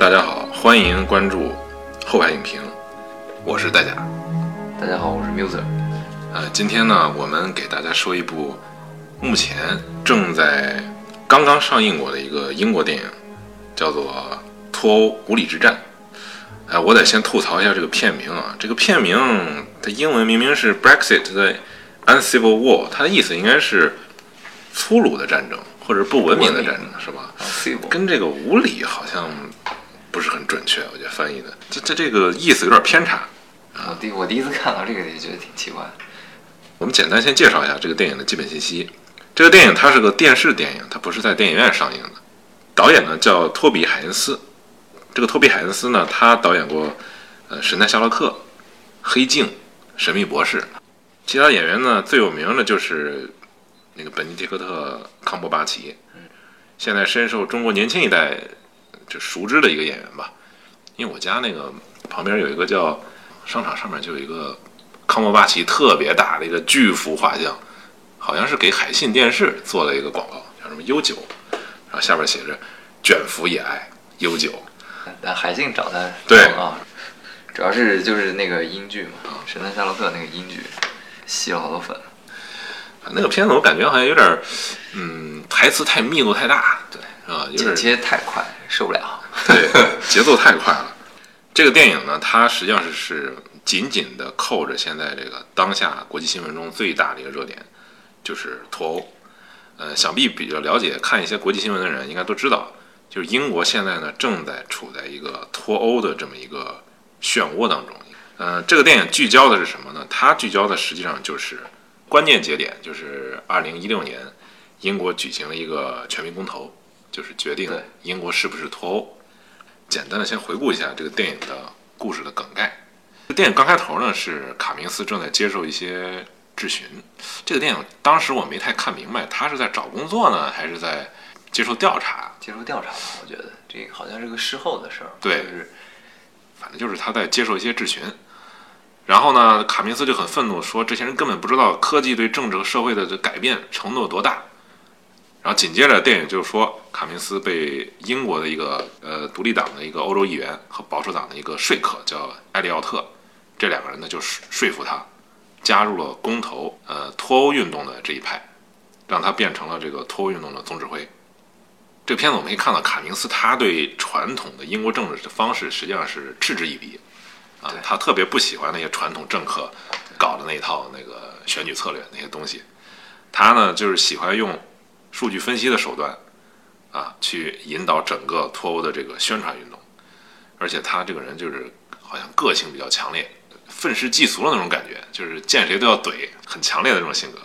大家好，欢迎关注后排影评，我是戴甲。大家好，我是 Muser。呃，今天呢，我们给大家说一部目前正在刚刚上映过的一个英国电影，叫做《脱欧无理之战》。哎、我得先吐槽一下这个片名啊，这个片名它英文明明是 Brexit 的 Uncivil War，它的意思应该是粗鲁的战争或者不文明的战争，是吧？跟这个无理好像不是很准确，我觉得翻译的，这这这个意思有点偏差。我第我第一次看到这个也觉得挺奇怪。我们简单先介绍一下这个电影的基本信息。这个电影它是个电视电影，它不是在电影院上映的。导演呢叫托比·海恩斯。这个托比·海恩斯呢，他导演过呃《神探夏洛克》《黑镜》《神秘博士》。其他演员呢，最有名的就是那个本尼迪克特·康伯巴奇，现在深受中国年轻一代就熟知的一个演员吧。因为我家那个旁边有一个叫商场上面就有一个康伯巴奇特别大的一个巨幅画像，好像是给海信电视做了一个广告，叫什么悠久，然后下边写着“卷福也爱悠久但海信找他对啊，主要是就是那个英剧嘛，《神探夏洛克》那个英剧，吸了好多粉。”。那个片子我感觉好像有点儿，嗯，台词太密度太大，对，啊，剪儿切太快，受不了。对，节奏太快了。这个电影呢，它实际上是是紧紧的扣着现在这个当下国际新闻中最大的一个热点，就是脱欧。呃，想必比较了解看一些国际新闻的人应该都知道，就是英国现在呢正在处在一个脱欧的这么一个漩涡当中。呃，这个电影聚焦的是什么呢？它聚焦的实际上就是关键节点，就是二零一六年英国举行了一个全民公投，就是决定对英国是不是脱欧。简单的先回顾一下这个电影的故事的梗概。这电影刚开头呢是卡明斯正在接受一些质询。这个电影当时我没太看明白，他是在找工作呢，还是在接受调查？接受调查吧，我觉得这个好像是个事后的事儿。对就是反正就是他在接受一些质询。然后呢，卡明斯就很愤怒，说这些人根本不知道科技对政治和社会的这改变程度有多大。然后紧接着电影就说，卡明斯被英国的一个呃独立党的一个欧洲议员和保守党的一个说客叫埃利奥特，这两个人呢就说说服他加入了公投呃脱欧运动的这一派，让他变成了这个脱欧运动的总指挥。这个片子我们可以看到，卡明斯他对传统的英国政治的方式实际上是嗤之以鼻，啊，他特别不喜欢那些传统政客搞的那一套那个选举策略那些东西，他呢就是喜欢用数据分析的手段啊去引导整个脱欧的这个宣传运动，而且他这个人就是好像个性比较强烈，愤世嫉俗的那种感觉，就是见谁都要怼，很强烈的这种性格，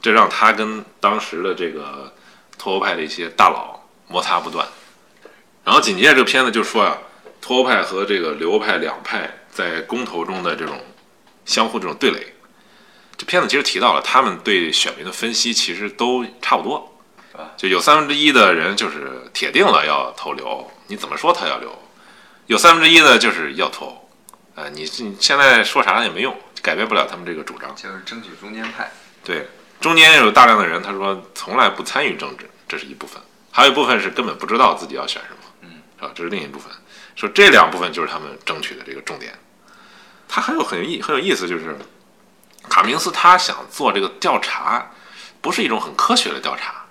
这让他跟当时的这个脱欧派的一些大佬摩擦不断。然后紧接着这个片子就说呀、脱欧派和这个留欧派两派在公投中的这种相互这种对垒。这片子其实提到了他们对选民的分析其实都差不多就有三分之一的人就是铁定了要投留，你怎么说他要留；有三分之一的就是要脱欧。呃，你你现在说啥也没用，改变不了他们这个主张。就是争取中间派。对，中间有大量的人，他说从来不参与政治，这是一部分；还有一部分是根本不知道自己要选什么，嗯，是吧？这是另一部分。说这两部分就是他们争取的这个重点。他还有很有意很有意思，就是卡明斯他想做这个调查，不是一种很科学的调查，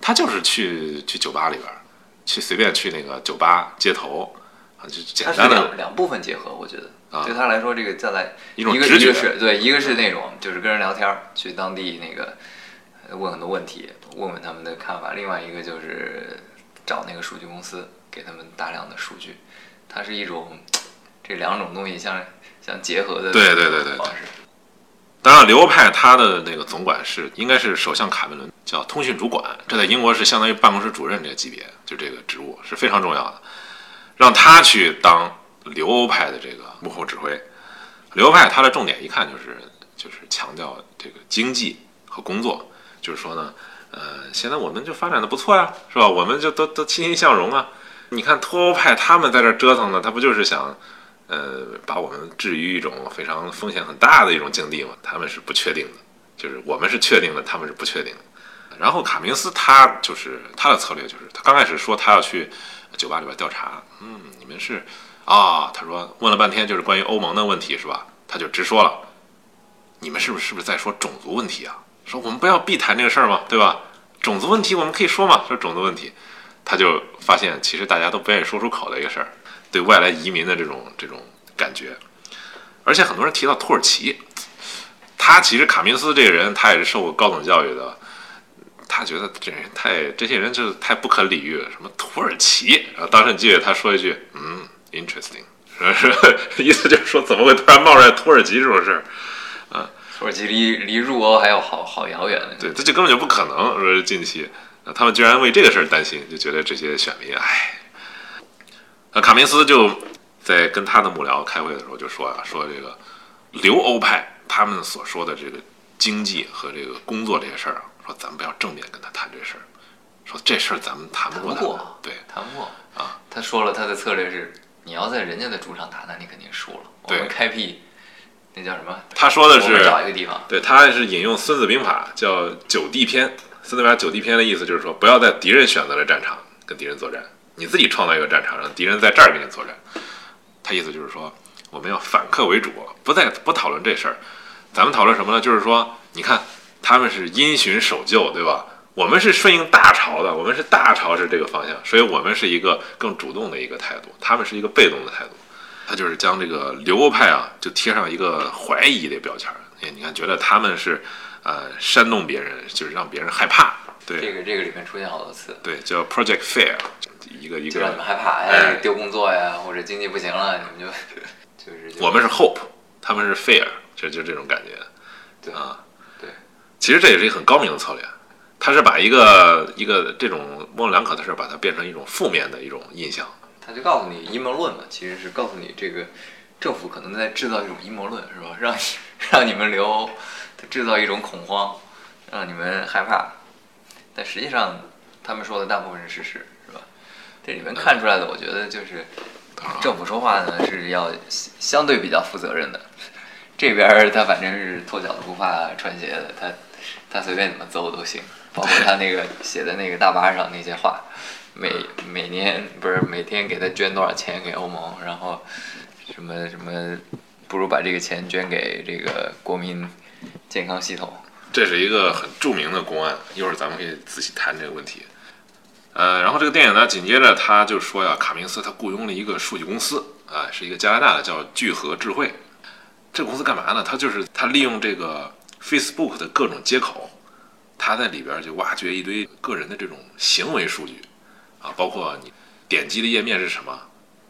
他就是去去酒吧里边儿，去随便去那个酒吧街头啊，就简单的两两部分结合，我觉得、啊对他来说，这个再来一种个直觉一个是对，一个是那种就是跟人聊天儿，去当地那个呃问很多问题，问问他们的看法；另外一个就是找那个数据公司给他们大量的数据，它是一种这两种东西相相结合的对对对对对。方式。当然，留欧派他的那个总管是应该是首相卡梅伦，叫通讯主管，这在英国是相当于办公室主任这个级别，就这个职务是非常重要的，让他去当留欧派的这个幕后指挥。留欧派他的重点一看就是就是强调这个经济和工作，就是说呢，呃，现在我们就发展的不错呀，是吧？我们就都都欣欣向荣啊。你看脱欧派他们在这折腾呢，他不就是想呃，把我们置于一种非常风险很大的一种境地嘛，他们是不确定的，就是我们是确定的，他们是不确定的。然后卡明斯他就是他的策略就是他刚开始说他要去酒吧里边调查，嗯，你们是啊，他说问了半天就是关于欧盟的问题是吧？他就直说了，你们是不是是不是在说种族问题啊？说我们不要避谈这个事儿嘛，对吧？种族问题我们可以说嘛，说种族问题，他就发现其实大家都不愿意说出口的一个事儿，对外来移民的这种这种感觉，而且很多人提到土耳其，他其实卡明斯这个人他也是受过高等教育的。他觉得这人太，这些人就是太不可理喻了。什么土耳其？然后当时你记得他说一句，嗯，interesting，是是，意思就是说怎么会突然冒出来土耳其这种事儿？啊，土耳其离离入欧还有好好遥远。对，这就根本就不可能。说近期，他们居然为这个事儿担心，就觉得这些选民，唉。那卡明斯就在跟他的幕僚开会的时候就说啊，说这个留欧派他们所说的这个经济和这个工作这些事儿啊。说咱们不要正面跟他谈这事儿，说这事儿咱们谈不过，对，谈不过啊。他说了，他的策略是，你要在人家的主场打，那你肯定输了。我们开辟，那叫什么？他说的是找一个地方，对他是引用《孙子兵法》，叫九地篇。《孙子兵法》九地篇的意思就是说，不要在敌人选择的战场跟敌人作战，你自己创造一个战场，让敌人在这儿跟你作战。他意思就是说，我们要反客为主，不再不讨论这事儿，咱们讨论什么呢？就是说，你看。他们是因循守旧，对吧？我们是顺应大潮的，我们是大潮是这个方向，所以我们是一个更主动的一个态度，他们是一个被动的态度。他就是将这个留欧派啊，就贴上一个怀疑的标签儿。哎，你看，觉得他们是呃煽动别人，就是让别人害怕。对，这个这个里面出现好多次。对，叫 Project Fear，一个一个让你们害怕，哎，丢工作呀，或者经济不行了，你们就 就是我们是 Hope，他们是 Fear，就就这种感觉。对啊。对其实这也是一个很高明的策略，他是把一个一个这种模棱两可的事儿，把它变成一种负面的一种印象。他就告诉你阴谋论嘛，其实是告诉你这个政府可能在制造一种阴谋论，是吧？让让你们留，他制造一种恐慌，让你们害怕。但实际上，他们说的大部分是事实？这里面看出来的，我觉得就是政府说话呢是要相对比较负责任的。这边他反正是脱脚的不怕穿鞋的，他。他随便怎么揍都行，包括他那个写的那个大巴上那些话，每每年不是每天给他捐多少钱给欧盟，然后什么什么，不如把这个钱捐给这个国民健康系统。这是一个很著名的公案，一会儿咱们可以仔细谈这个问题。呃，然后这个电影呢，紧接着他就说呀，卡明斯他雇佣了一个数据公司啊，是一个加拿大的叫聚合智慧，这个公司干嘛呢？他就是他利用这个。Facebook 的各种接口，他在里边就挖掘一堆个人的这种行为数据，啊，包括你点击的页面是什么，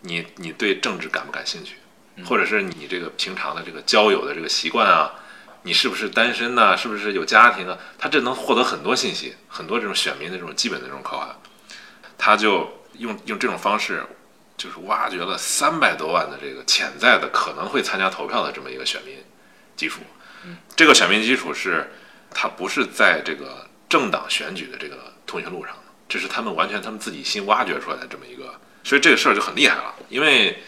你你对政治感不感兴趣，或者是你这个平常的这个交友的这个习惯啊，你是不是单身呢？是不是有家庭啊？他这能获得很多信息，很多这种选民的这种基本的这种口号，他就用用这种方式，就是挖掘了三百多万的这个潜在的可能会参加投票的这么一个选民基础。这个选民基础是，他不是在这个政党选举的这个通讯录上的，这是他们完全他们自己新挖掘出来的这么一个，所以这个事儿就很厉害了。因为，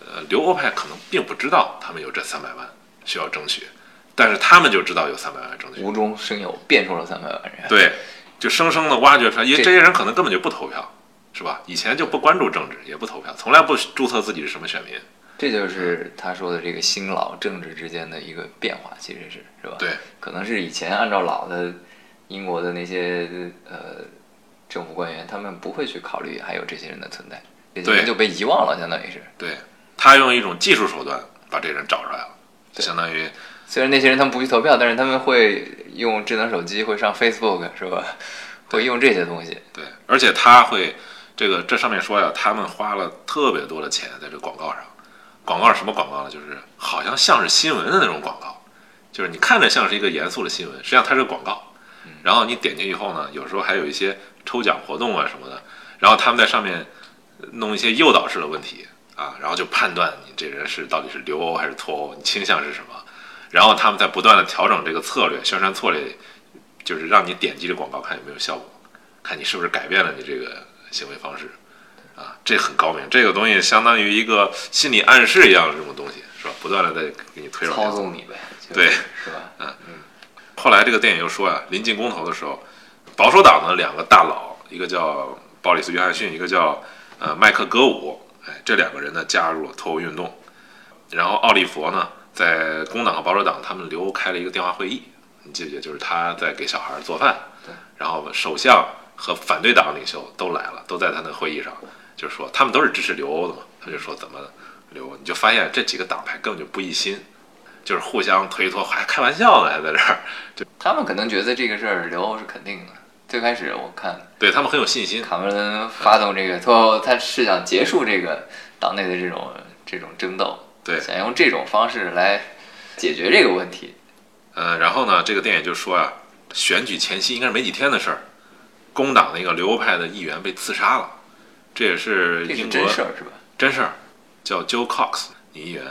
呃，留欧派可能并不知道他们有这三百万需要争取，但是他们就知道有三百万争取，无中生有变出了三百万人，对，就生生的挖掘出来，因为这些人可能根本就不投票，是吧？以前就不关注政治，也不投票，从来不注册自己是什么选民。这就是他说的这个新老政治之间的一个变化，其实是是吧？对，可能是以前按照老的英国的那些呃政府官员，他们不会去考虑还有这些人的存在，这些人就被遗忘了，相当于是。对他用一种技术手段把这人找出来了，就相当于虽然那些人他们不去投票，但是他们会用智能手机，会上 Facebook 是吧？会用这些东西。对，而且他会这个这上面说呀，他们花了特别多的钱在这广告上。广告是什么广告呢？就是好像像是新闻的那种广告，就是你看着像是一个严肃的新闻，实际上它是个广告。然后你点进去以后呢，有时候还有一些抽奖活动啊什么的。然后他们在上面弄一些诱导式的问题啊，然后就判断你这人是到底是留欧还是脱欧，你倾向是什么。然后他们在不断的调整这个策略，宣传策略，就是让你点击这广告看有没有效果，看你是不是改变了你这个行为方式。啊，这很高明，这个东西相当于一个心理暗示一样的这种东西，是吧？不断的在给你推上操纵你呗，对，是吧？嗯嗯。后来这个电影又说啊，临近公投的时候，保守党的两个大佬，一个叫鲍里斯·约翰逊，一个叫呃麦克戈伍，哎，这两个人呢加入了脱欧运动。然后奥利佛呢，在工党和保守党他们留开了一个电话会议，你记不记得？就是他在给小孩做饭，对，然后首相和反对党领袖都来了，都在他那会议上，就是说他们都是支持留欧的嘛，他就说怎么留欧，你就发现这几个党派根本就不一心，就是互相推脱，还开玩笑呢，还在这儿，就他们可能觉得这个事儿留欧是肯定的。最开始我看对他们很有信心。卡梅伦发动这个脱欧，他是想结束这个党内的这种这种争斗，对，想用这种方式来解决这个问题。呃，然后呢，这个电影就说呀、选举前夕应该是没几天的事儿，工党那个留欧派的议员被刺杀了，这也是英国真事儿是吧？真事儿，叫 Joe Cox 女议员，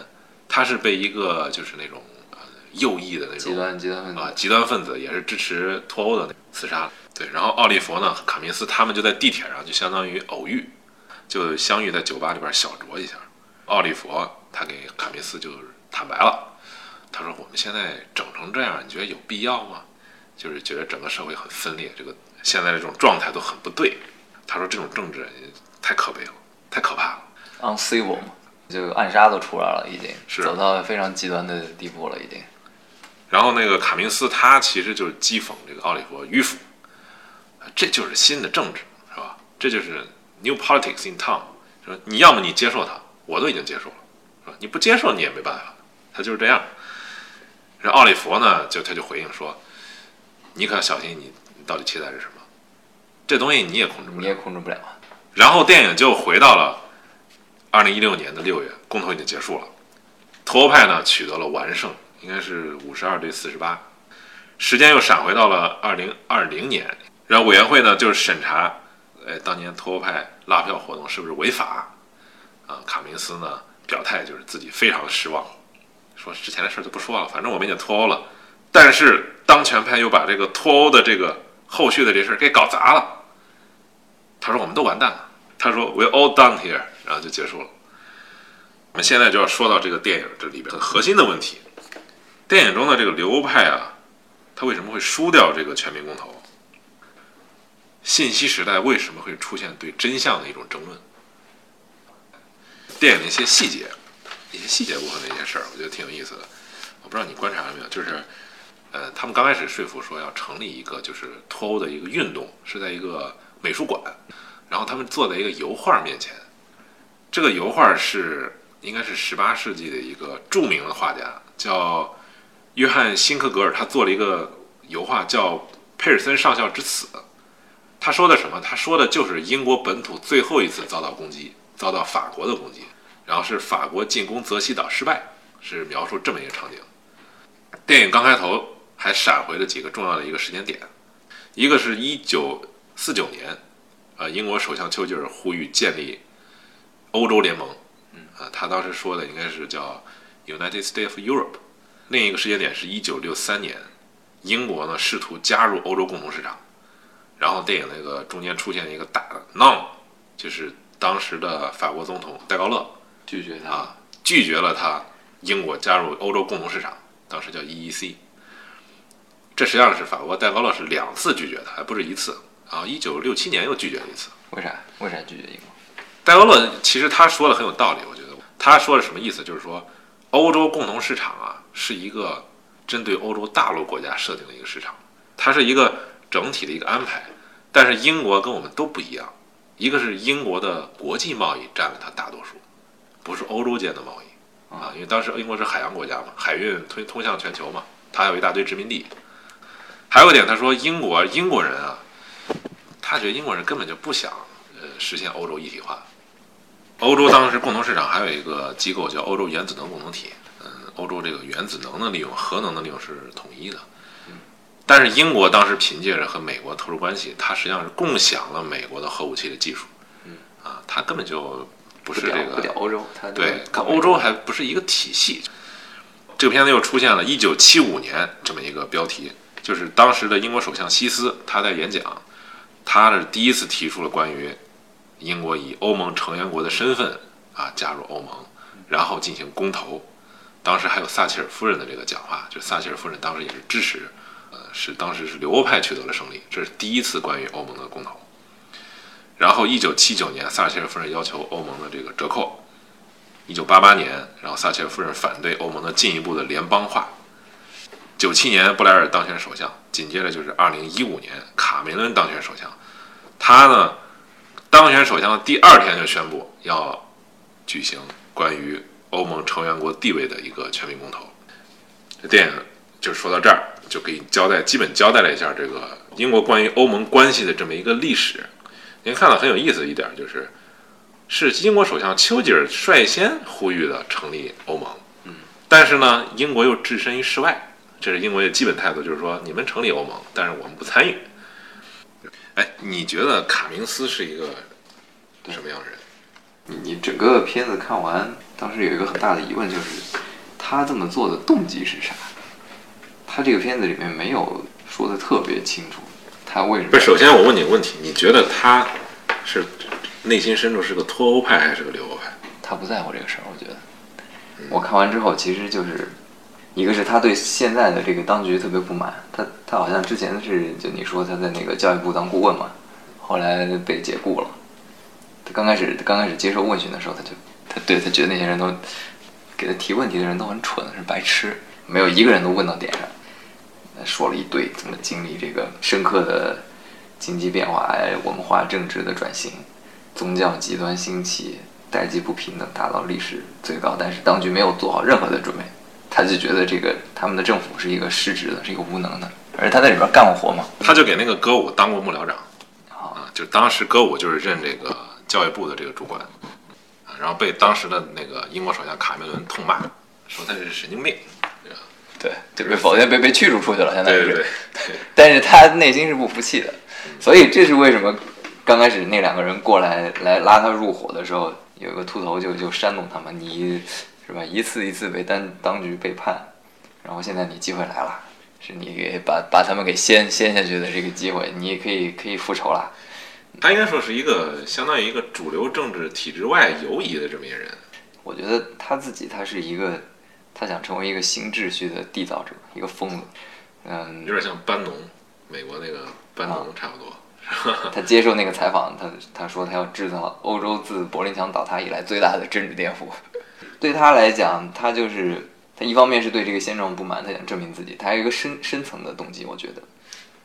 她是被一个就是那种呃右翼的那种极端极端分子啊极端分子，也是支持脱欧的那刺杀了。对，然后奥利弗呢卡明斯他们就在地铁上就相当于偶遇，就相遇在酒吧里边小酌一下。奥利弗他给卡明斯就是坦白了，他说我们现在整成这样，你觉得有必要吗？就是觉得整个社会很分裂，这个现在这种状态都很不对。他说这种政治太可悲了，太可怕了。uncivil 嘛，就暗杀都出来了，已经是走到非常极端的地步了，已经。然后那个卡明斯他其实就是讥讽这个奥利弗迂腐，这就是新的政治，是吧？这就是 new politics in town。说你要么你接受它，我都已经接受了？你不接受你也没办法，他就是这样。然后奥利佛呢，就他就回应说，你可要小心你你到底期待是什么，这东西你也控制不了你也。控制不了。然后电影就回到了二零一六年的六月，公投已经结束了，脱欧派呢取得了完胜，应该是五十二对四十八。时间又闪回到了二零二零年，然后委员会呢就是审查，哎，当年脱欧派拉票活动是不是违法？啊，卡明斯呢表态就是自己非常失望，说之前的事就不说了，反正我们已经脱欧了。但是当权派又把这个脱欧的这个后续的这事儿给搞砸了。他说我们都完蛋了。他说 We all done here，然后就结束了。我们现在就要说到这个电影这里边很核心的问题。电影中的这个留欧派啊，他为什么会输掉这个全民公投？信息时代为什么会出现对真相的一种争论？电影的一些细节，一些细节部分的一些事儿，我觉得挺有意思的。我不知道你观察了没有，就是，呃，他们刚开始说服说要成立一个就是脱欧的一个运动，是在一个美术馆，然后他们坐在一个油画面前，这个油画是应该是十八世纪的一个著名的画家，叫约翰辛克格尔，他做了一个油画叫《佩尔森上校之死》。他说的什么？他说的就是英国本土最后一次遭到攻击，遭到法国的攻击，然后是法国进攻泽西岛失败，是描述这么一个场景。电影刚开头还闪回了几个重要的一个时间点，一个是一九四九年，呃，英国首相丘吉尔呼吁建立欧洲联盟，嗯，啊，他当时说的应该是叫 United States of Europe。另一个时间点是一九六三年，英国呢试图加入欧洲共同市场，然后电影那个中间出现了一个大的 Non，就是当时的法国总统戴高乐拒绝他。啊拒绝了他英国加入欧洲共同市场，当时叫 EEC。这实际上是法国戴高乐是两次拒绝他，还不是一次啊！一九六七年又拒绝了一次。为啥？为啥拒绝英国？戴高乐其实他说的很有道理，我觉得他说的什么意思？就是说，欧洲共同市场啊，是一个针对欧洲大陆国家设定的一个市场，它是一个整体的一个安排。但是英国跟我们都不一样，一个是英国的国际贸易占了它大多数，不是欧洲间的贸易啊，因为当时英国是海洋国家嘛，海运通通向全球嘛，它有一大堆殖民地。还有一点，他说英国英国人啊，他觉得英国人根本就不想呃实现欧洲一体化。欧洲当时共同市场还有一个机构叫欧洲原子能共同体，嗯，欧洲这个原子能的利用、核能的利用是统一的。但是英国当时凭借着和美国特殊关系，它实际上是共享了美国的核武器的技术。嗯，啊，它根本就不是这个不屌欧洲？他对，跟欧洲还不是一个体系。这个片子又出现了一九七五年这么一个标题，就是当时的英国首相希斯他在演讲，他是第一次提出了关于英国以欧盟成员国的身份啊加入欧盟，然后进行公投。当时还有撒切尔夫人的这个讲话，就撒切尔夫人当时也是支持呃，是当时是留欧派取得了胜利，这是第一次关于欧盟的公投。然后，一九七九年，撒切尔夫人要求欧盟的这个折扣。一九八八年，然后撒切尔夫人反对欧盟的进一步的联邦化。九七年，布莱尔当选首相，紧接着就是二零一五年，卡梅伦当选首相。他呢，当选首相的第二天就宣布要举行关于欧盟成员国地位的一个全民公投。这电影就说到这儿，就可以交代，基本交代了一下这个英国关于欧盟关系的这么一个历史。您看到很有意思的一点就是，是英国首相丘吉尔率先呼吁的成立欧盟。嗯，但是呢，英国又置身于事外。这是英国的基本态度，就是说你们成立欧盟，但是我们不参与。哎，你觉得卡明斯是一个什么样的人？你你整个片子看完，当时有一个很大的疑问，就是他这么做的动机是啥？他这个片子里面没有说的特别清楚，他为什么？不是，首先我问你个问题，你觉得他是内心深处是个脱欧派还是个留欧派？他不在乎这个事儿，我觉得。我看完之后，其实就是。一个是他对现在的这个当局特别不满，他他好像之前是就你说他在那个教育部当顾问嘛，后来被解雇了。他刚开始刚开始接受问询的时候，他就他对他觉得那些人都给他提问题的人都很蠢，是白痴，没有一个人都问到点上。说了一堆怎么经历这个深刻的经济变化、文化政治的转型、宗教极端兴起、代际不平等达到历史最高，但是当局没有做好任何的准备。他就觉得这个他们的政府是一个失职的，是一个无能的，而他在里边干过活嘛。他就给那个歌舞当过幕僚长，啊，就当时歌舞就是任这个教育部的这个主管，啊，然后被当时的那个英国首相卡梅伦痛骂，说他是神经病，对，就被否定，被被驱逐出去了，现在是。对对对。但是他内心是不服气的，所以这是为什么刚开始那两个人过来来拉他入伙的时候，有一个秃头就就煽动他们，你。是吧？一次一次被当当局背叛，然后现在你机会来了，是你给把把他们给掀掀下去的这个机会，你也可以可以复仇了。他应该说是一个相当于一个主流政治体制外游移的这么一个人。我觉得他自己他是一个，他想成为一个新秩序的缔造者，一个疯子。嗯，有点像班农，美国那个班农差不多。他接受那个采访，他他说他要制造欧洲自柏林墙倒塌以来最大的政治颠覆。对他来讲，他就是他一方面是对这个现状不满，他想证明自己；他还有一个深深层的动机，我觉得，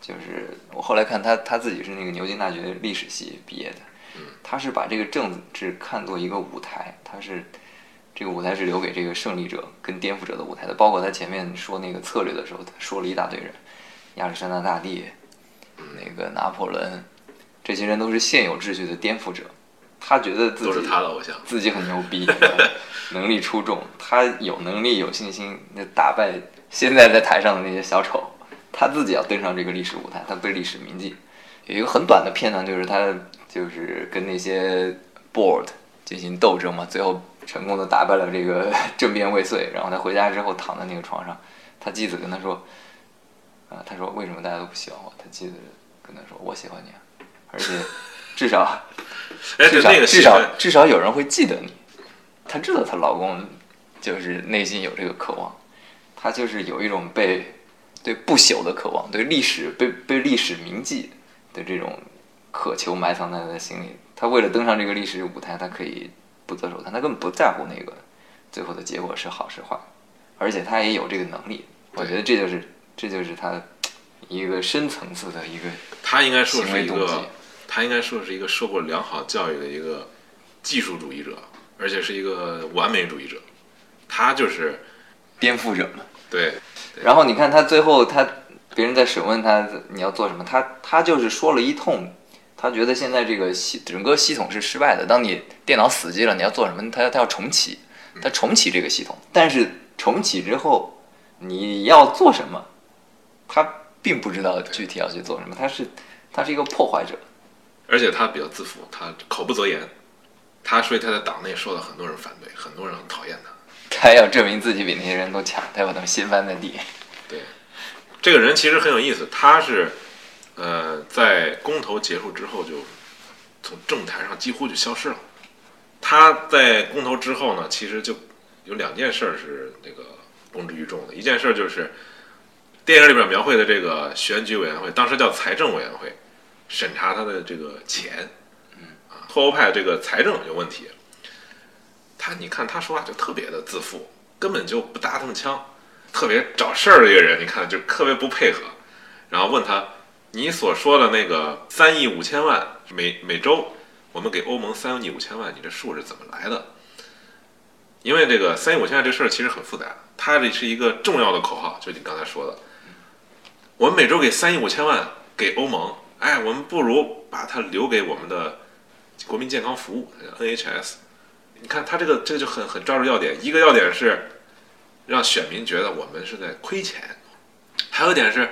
就是我后来看他他自己是那个牛津大学历史系毕业的，他是把这个政治看作一个舞台，他是这个舞台是留给这个胜利者跟颠覆者的舞台的。包括他前面说那个策略的时候，他说了一大堆人，亚历山大大帝，那个拿破仑，这些人都是现有秩序的颠覆者。他觉得自己都是他的偶像，自己很牛逼，能力出众。他有能力、有信心，那打败现在在台上的那些小丑。他自己要登上这个历史舞台，他被历史铭记。有一个很短的片段，就是他就是跟那些 board 进行斗争嘛，最后成功的打败了这个 政变未遂。然后他回家之后躺在那个床上，他妻子跟他说：“啊，他说为什么大家都不喜欢我？”他妻子跟他说：“我喜欢你啊，而且。”至少，至少至少至少有人会记得你。她知道她老公就是内心有这个渴望，她就是有一种被对不朽的渴望，对历史被被历史铭记的这种渴求埋藏在她的心里。她为了登上这个历史舞台，她可以不择手段，他根本不在乎那个最后的结果是好是坏，而且他也有这个能力。我觉得这就是这就是他一个深层次的一个他应该说是一个。他应该说是一个受过良好教育的一个技术主义者，而且是一个完美主义者。他就是颠覆者嘛。对。然后你看他最后，他别人在审问他你要做什么，他他就是说了一通，他觉得现在这个系整个系统是失败的。当你电脑死机了，你要做什么？他他要重启，他重启这个系统。但是重启之后你要做什么？他并不知道具体要去做什么。他是他是一个破坏者。而且他比较自负，他口不择言，他所以他在党内受到很多人反对，很多人很讨厌他。他要证明自己比那些人都强，他要把他们掀翻在地。对，这个人其实很有意思，他是，呃，在公投结束之后就从政坛上几乎就消失了。他在公投之后呢，其实就有两件事是那个公之于众的，一件事就是电影里边描绘的这个选举委员会，当时叫财政委员会，审查他的这个钱，啊，脱欧派这个财政有问题，他你看他说话就特别的自负，根本就不搭他们腔，特别找事儿的一个人，你看就特别不配合，然后问他，你所说的那个三亿五千万每每周，我们给欧盟三亿五千万，你这数是怎么来的？因为这个三亿五千万这事儿其实很复杂，它这是一个重要的口号，就你刚才说的，我们每周给三亿五千万给欧盟，哎，我们不如把它留给我们的国民健康服务 NHS。你看它这个这个就很很抓住要点，一个要点是让选民觉得我们是在亏钱，还有一点是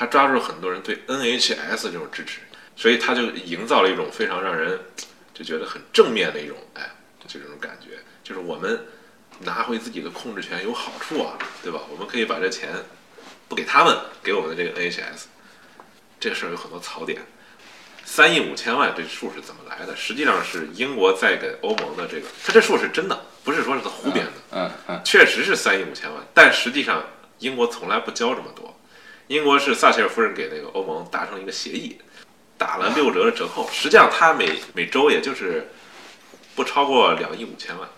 他抓住了很多人对 NHS 这种支持，所以他就营造了一种非常让人就觉得很正面的一种哎就这种感觉，就是我们拿回自己的控制权有好处啊，对吧？我们可以把这钱不给他们，给我们的这个 NHS，这个事儿有很多槽点。三亿五千万这数是怎么来的？实际上是英国在给欧盟的这个，他这数是真的，不是说是他胡编的。嗯嗯，确实是三亿五千万，但实际上英国从来不交这么多。英国是撒切尔夫人给那个欧盟达成一个协议，打了六折的折扣，实际上它每每周也就是不超过两亿五千万。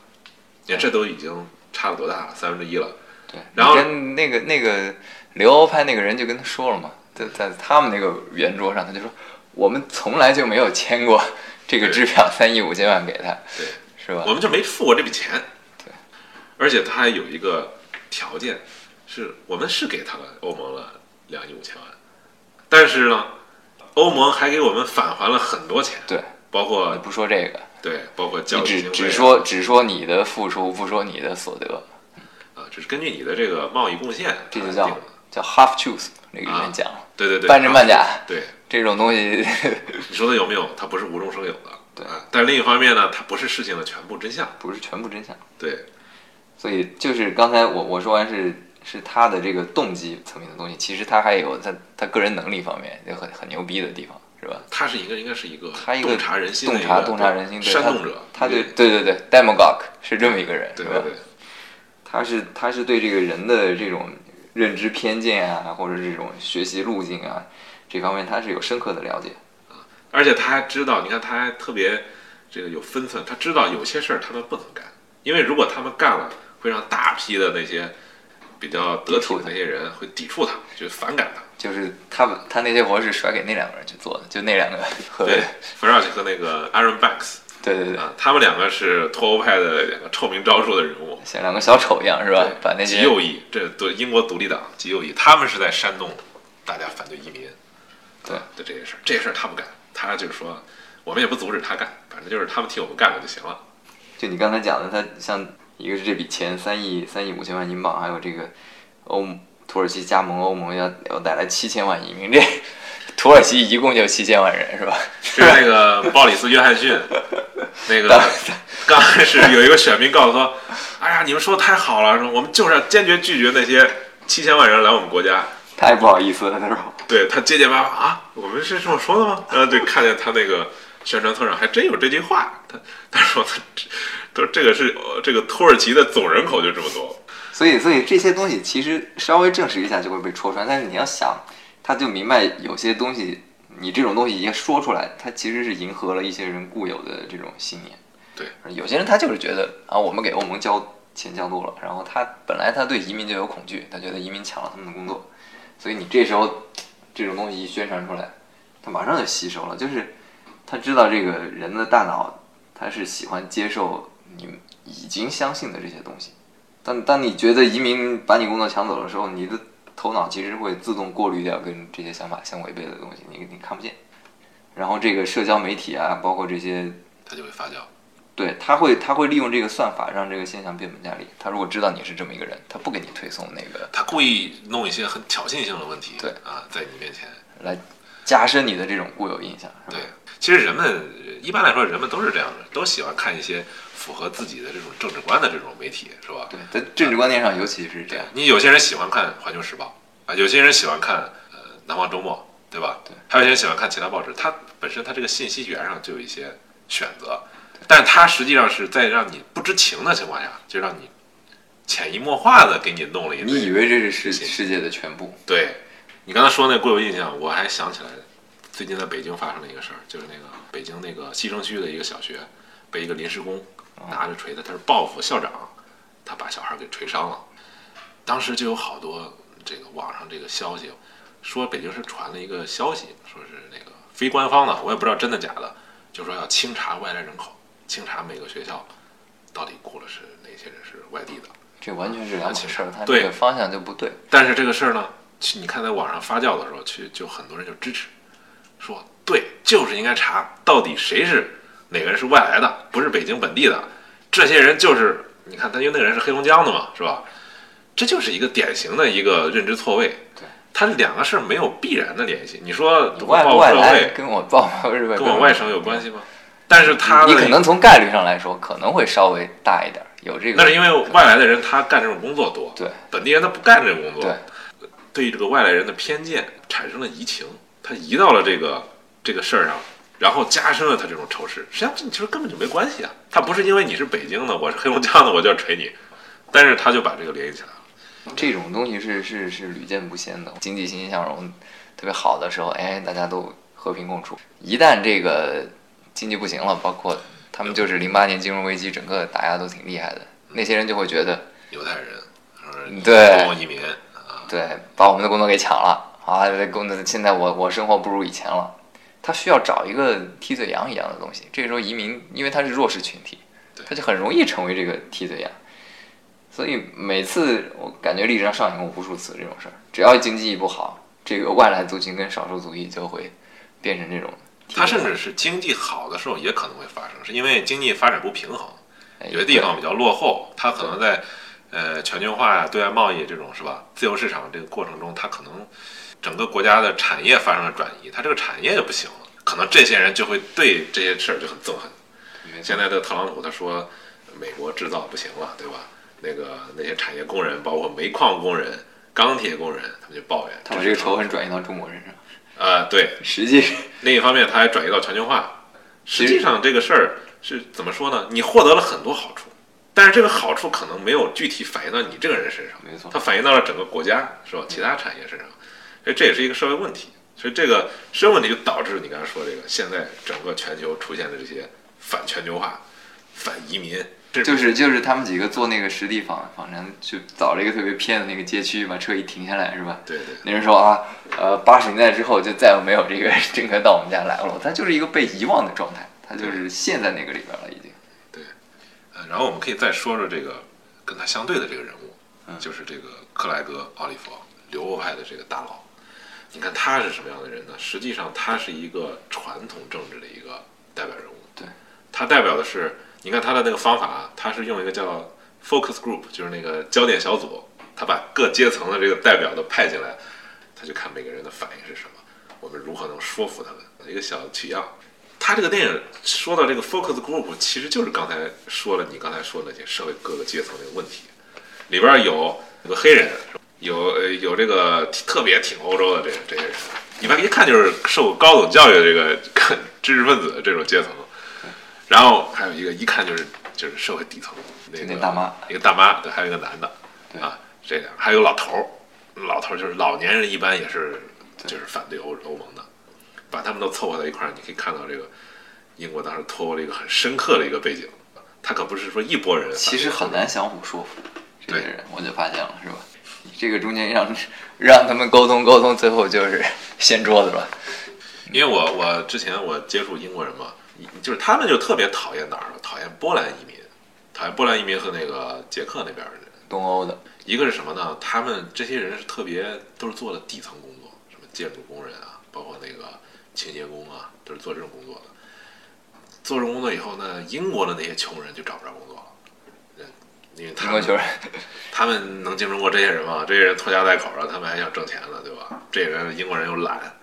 你看这都已经差了多大了，三分之一了。对。然后跟那个那个留欧派那个人就跟他说了嘛，在在他们那个圆桌上，他就说我们从来就没有签过这个支票三亿五千万给他，对，是吧？我们就没付过这笔钱。对，而且他还有一个条件，是我们是给他了欧盟了两亿五千万，但是呢，欧盟还给我们返还了很多钱，对，包括不说这个，对，包括教你只育经费啊。只说只说你的付出，不说你的所得，啊，只是根据你的这个贸易贡献这就叫。叫 half truth，那个里啊面讲。对对对，半真半假。对，这种东西，你说的有没有？它不是无中生有的。对。啊，但另一方面呢，它不是事情的全部真相。不是全部真相。对，所以就是刚才我我说完是是他的这个动机层面的东西，其实他还有他他个人能力方面就很很牛逼的地方，是吧？他是一个应该是一个他一个洞察人心的洞察洞察人心，对他煽动者。他对对对对，demagogue 是这么一个人，对吧？对对对，他是他是对这个人的这种认知偏见啊，或者这种学习路径啊这方面，他是有深刻的了解。而且他还知道，你看他还特别这个有分寸，他知道有些事儿他们不能干，因为如果他们干了，会让大批的那些比较得体的那些人会抵触他，就反感他。就是他把他那些活是甩给那两个人去做的，就那两个和对 f r a g 和那个 Aaron Banks 对对对，啊，他们两个是脱欧派的两个臭名昭著的人物。像两个小丑一样，是吧？把那些极右翼，这对英国独立党极右翼，他们是在煽动大家反对移民，对的这些事儿，这些事儿他不干，他就是说，我们也不阻止他干，反正就是他们替我们干了就行了。就你刚才讲的，他像一个是这笔钱三亿三亿五千万英镑，还有这个欧土耳其加盟欧盟要要带来七千万移民，这土耳其一共就七千万人是吧？就是那个鲍里斯·约翰逊，那个刚开始有一个选民告诉说：“哎呀，你们说的太好了，说我们就是要坚决拒绝那些七千万人来我们国家。太不好意思了，他说。”对他结结巴巴啊，我们是这么说的吗？然后就看见他那个宣传册上还真有这句话，他 他说他他说这个是呃这个土耳其的总人口就这么多，所以，所以这些东西其实稍微证实一下就会被戳穿，但是你要想，他就明白有些东西，你这种东西一说出来，他其实是迎合了一些人固有的这种信念。对，有些人他就是觉得啊，我们给欧盟交钱交多了，然后他本来他对移民就有恐惧，他觉得移民抢了他们的工作，所以你这时候这种东西一宣传出来，他马上就吸收了，就是他知道这个人的大脑他是喜欢接受你已经相信的这些东西。但当你觉得移民把你工作抢走的时候，你的头脑其实会自动过滤掉跟这些想法相违背的东西，你你看不见。然后这个社交媒体啊，包括这些，它就会发酵。对他会他会利用这个算法让这个现象变本加厉。他如果知道你是这么一个人，他不给你推送那个他故意弄一些很挑衅性的问题，对啊，在你面前，来加深你的这种固有印象，对，其实人们一般来说，人们都是这样的，都喜欢看一些符合自己的这种政治观的这种媒体，是吧？对，在政治观念上尤其是这样。你有些人喜欢看《环球时报》啊，有些人喜欢看呃《南方周末》，对吧？对，还有些人喜欢看其他报纸，它本身它这个信息源上就有一些选择，但它实际上是在让你不知情的情况下，就让你潜移默化的给你弄了一。你以为这是世世界的全部？对，你刚才说那固有印象，我还想起来，最近在北京发生了一个事儿，就是那个北京那个西城区的一个小学，被一个临时工拿着锤子，他是报复校长，他把小孩给锤伤了。当时就有好多这个网上这个消息，说北京市传了一个消息，说是那个非官方的，我也不知道真的假的，就说要清查外来人口，清查每个学校到底雇了是哪些人是外地的。这完全是两码事儿，它对这个方向就不对。但是这个事儿呢，去你看在网上发酵的时候，去就很多人就支持，说对，就是应该查到底谁是哪个人是外来的，不是北京本地的，这些人就是你看他因为那个人是黑龙江的嘛，是吧？这就是一个典型的一个认知错位。对，它两个事儿没有必然的联系。你说你外不报社外来会跟我报不是跟我外省有关系吗？但是他的你可能从概率上来说可能会稍微大一点，有这个。那是因为外来的人他干这种工作多，对本地人他不干这种工作，对对这个外来人的偏见产生了移情，他移到了这个这个事儿上，然后加深了他这种仇视。实际上这其实根本就没关系啊，他不是因为你是北京的，我是黑龙江的，我就要锤你，但是他就把这个联系起来了。这种东西是是是屡见不鲜的，经济欣欣向荣特别好的时候，哎，大家都和平共处。一旦这个经济不行了，包括他们就是零八年金融危机，整个打压都挺厉害的，那些人就会觉得，犹太人，呃对公共移民啊，对，把我们的工作给抢了啊，这工作现在我我生活不如以前了。他需要找一个替罪羊一样的东西，这个时候移民，因为他是弱势群体，他就很容易成为这个替罪羊。所以每次我感觉历史上上演过无数次这种事儿，只要经济一不好，这个外来族群跟少数族裔就会变成这种。他甚至是经济好的时候也可能会发生，是因为经济发展不平衡，哎有些地方比较落后，他可能在呃全球化呀、对外贸易这种是吧，自由市场这个过程中，它可能整个国家的产业发生了转移，它这个产业就不行了，可能这些人就会对这些事儿就很憎恨。现在的特朗普他说美国制造不行了，对吧？那个那些产业工人，包括煤矿工人、钢铁工人，他们就抱怨，他把这个仇恨转移到中国身上，啊、对，实际另一方面，他还转移到全球化。实际上，这个事儿是怎么说呢？你获得了很多好处，但是这个好处可能没有具体反映到你这个人身上，没错它反映到了整个国家，是吧？其他产业身上，所以这也是一个社会问题。所以这个社会问题就导致你刚才说这个，现在整个全球出现的这些反全球化、反移民，这就是就是他们几个做那个实地访访谈，去找了一个特别偏的那个街区，把车一停下来，是吧？对对那人说啊，呃，八十年代之后就再也没有这个政客到我们家来了，他就是一个被遗忘的状态，他就是陷在那个里边了，已经。呃，然后我们可以再说说这个跟他相对的这个人物，嗯就是这个克莱格·奥利弗，留欧派的这个大佬。你看他是什么样的人呢？实际上他是一个传统政治的一个代表人物。对，他代表的是，你看他的那个方法啊，他是用一个叫 focus group，就是那个焦点小组，他把各阶层的这个代表都派进来，他就看每个人的反应是什么，我们如何能说服他们，一个小取样。他这个电影说到这个 focus group，其实就是刚才说了你刚才说的那些社会各个阶层的问题，里边有有个黑人，有呃有这个特别挺欧洲的这这些人，一般一看就是受高等教育的这个知识分子这种阶层，然后还有一个一看就是就是社会底层那个大妈，一个大妈，对，还有一个男的，对。啊，这两个还有老头儿，老头儿就是老年人，一般也是就是反对欧欧盟的，把他们都凑合在一块儿，你可以看到这个英国当时脱欧了一个很深刻的一个背景，他可不是说一拨人，其实很难相互说服这些对人，我就发现了，是吧？你这个中间让让他们沟通沟通，最后就是掀桌子吧。因为我我之前我接触英国人嘛，就是他们就特别讨厌哪儿呢？讨厌波兰移民，讨厌波兰移民和那个捷克那边的人。东欧的，一个是什么呢？他们这些人是特别都是做的底层工作，什么建筑工人啊，包括那个清洁工啊，都是做这种工作的。做这种工作以后呢，英国的那些穷人就找不着工作了，嗯，因为他们英国球人，他们能竞争过这些人吗？这些人拖家带口的，他们还想挣钱呢，对吧？这些人英国人又懒，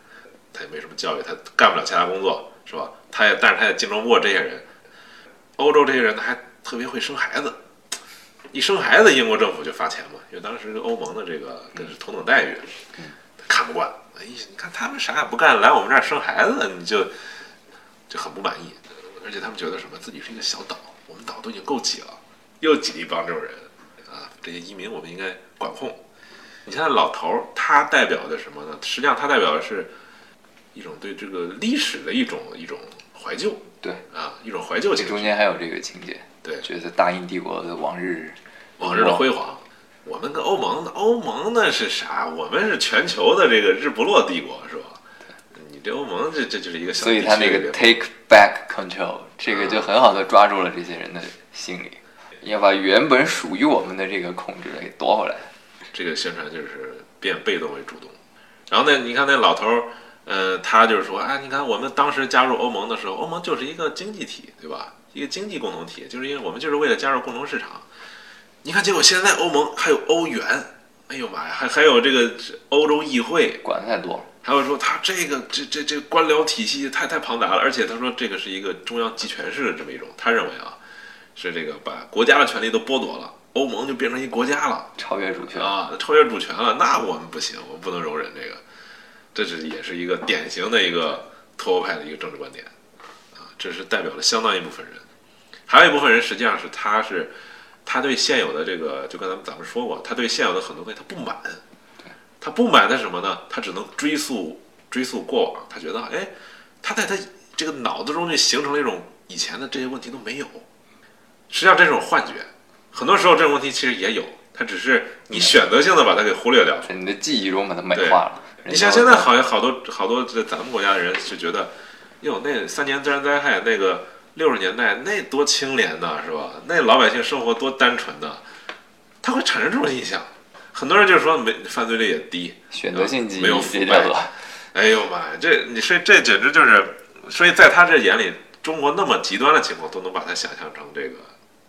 他也没什么教育，他干不了其他工作，是吧？他也，但是他也竞争不过这些人。欧洲这些人呢，还特别会生孩子，一生孩子，英国政府就发钱嘛，因为当时欧盟的这个跟是同等待遇，他看不惯。哎呀，你看他们啥也不干，来我们这儿生孩子，你就就很不满意。而且他们觉得什么，自己是一个小岛，我们岛都已经够挤了，又挤一帮这种人啊，这些移民我们应该管控。你看老头儿，他代表的什么呢？实际上他代表的是一种对这个历史的一种一种怀旧对，啊，一种怀旧情绪，中间还有这个情节，对觉得大英帝国的往日往日的辉煌。我们跟欧盟的，欧盟那是啥？我们是全球的这个日不落帝国，是吧？你这欧盟这这就是一个小所以他那个 take back control 这个就很好的抓住了这些人的心理，要把原本属于我们的这个控制给夺回来。这个宣传就是变被动为主动。然后呢，你看那老头儿，呃，他就是说，啊，你看我们当时加入欧盟的时候，欧盟就是一个经济体，对吧？一个经济共同体，就是因为我们就是为了加入共同市场。你看，结果现在欧盟还有欧元，哎呦妈呀，还还有这个欧洲议会，管得太多了，还有说他这个这这这官僚体系太太庞大了，而且他说这个是一个中央集权式的这么一种，他认为啊，是这个把国家的权利都剥夺了，欧盟就变成一国家了。超越主权。啊，超越主权了，那我们不行，我们不能容忍这个，这是也是一个典型的一个脱欧派的一个政治观点啊，这是代表了相当一部分人，还有一部分人实际上是他是他对现有的这个，就跟咱们咱们说过，他对现有的很多东西他不满，他不满的什么呢？他只能追溯追溯过往，他觉得哎，他在他这个脑子中就形成了一种以前的这些问题都没有，实际上这是种幻觉，很多时候这种问题其实也有，他只是你选择性的把它给忽略掉。在你的记忆中把它美化了。你像现在好像好多好多这咱们国家的人就觉得，哟，那三年自然灾害那个六十年代那多清廉呐，是吧？那老百姓生活多单纯呐，他会产生这种印象。很多人就是说没犯罪率也低，选择性记忆没有腐败哎呦妈呀，这你说这简直就是，所以在他这眼里，中国那么极端的情况都能把他想象成这个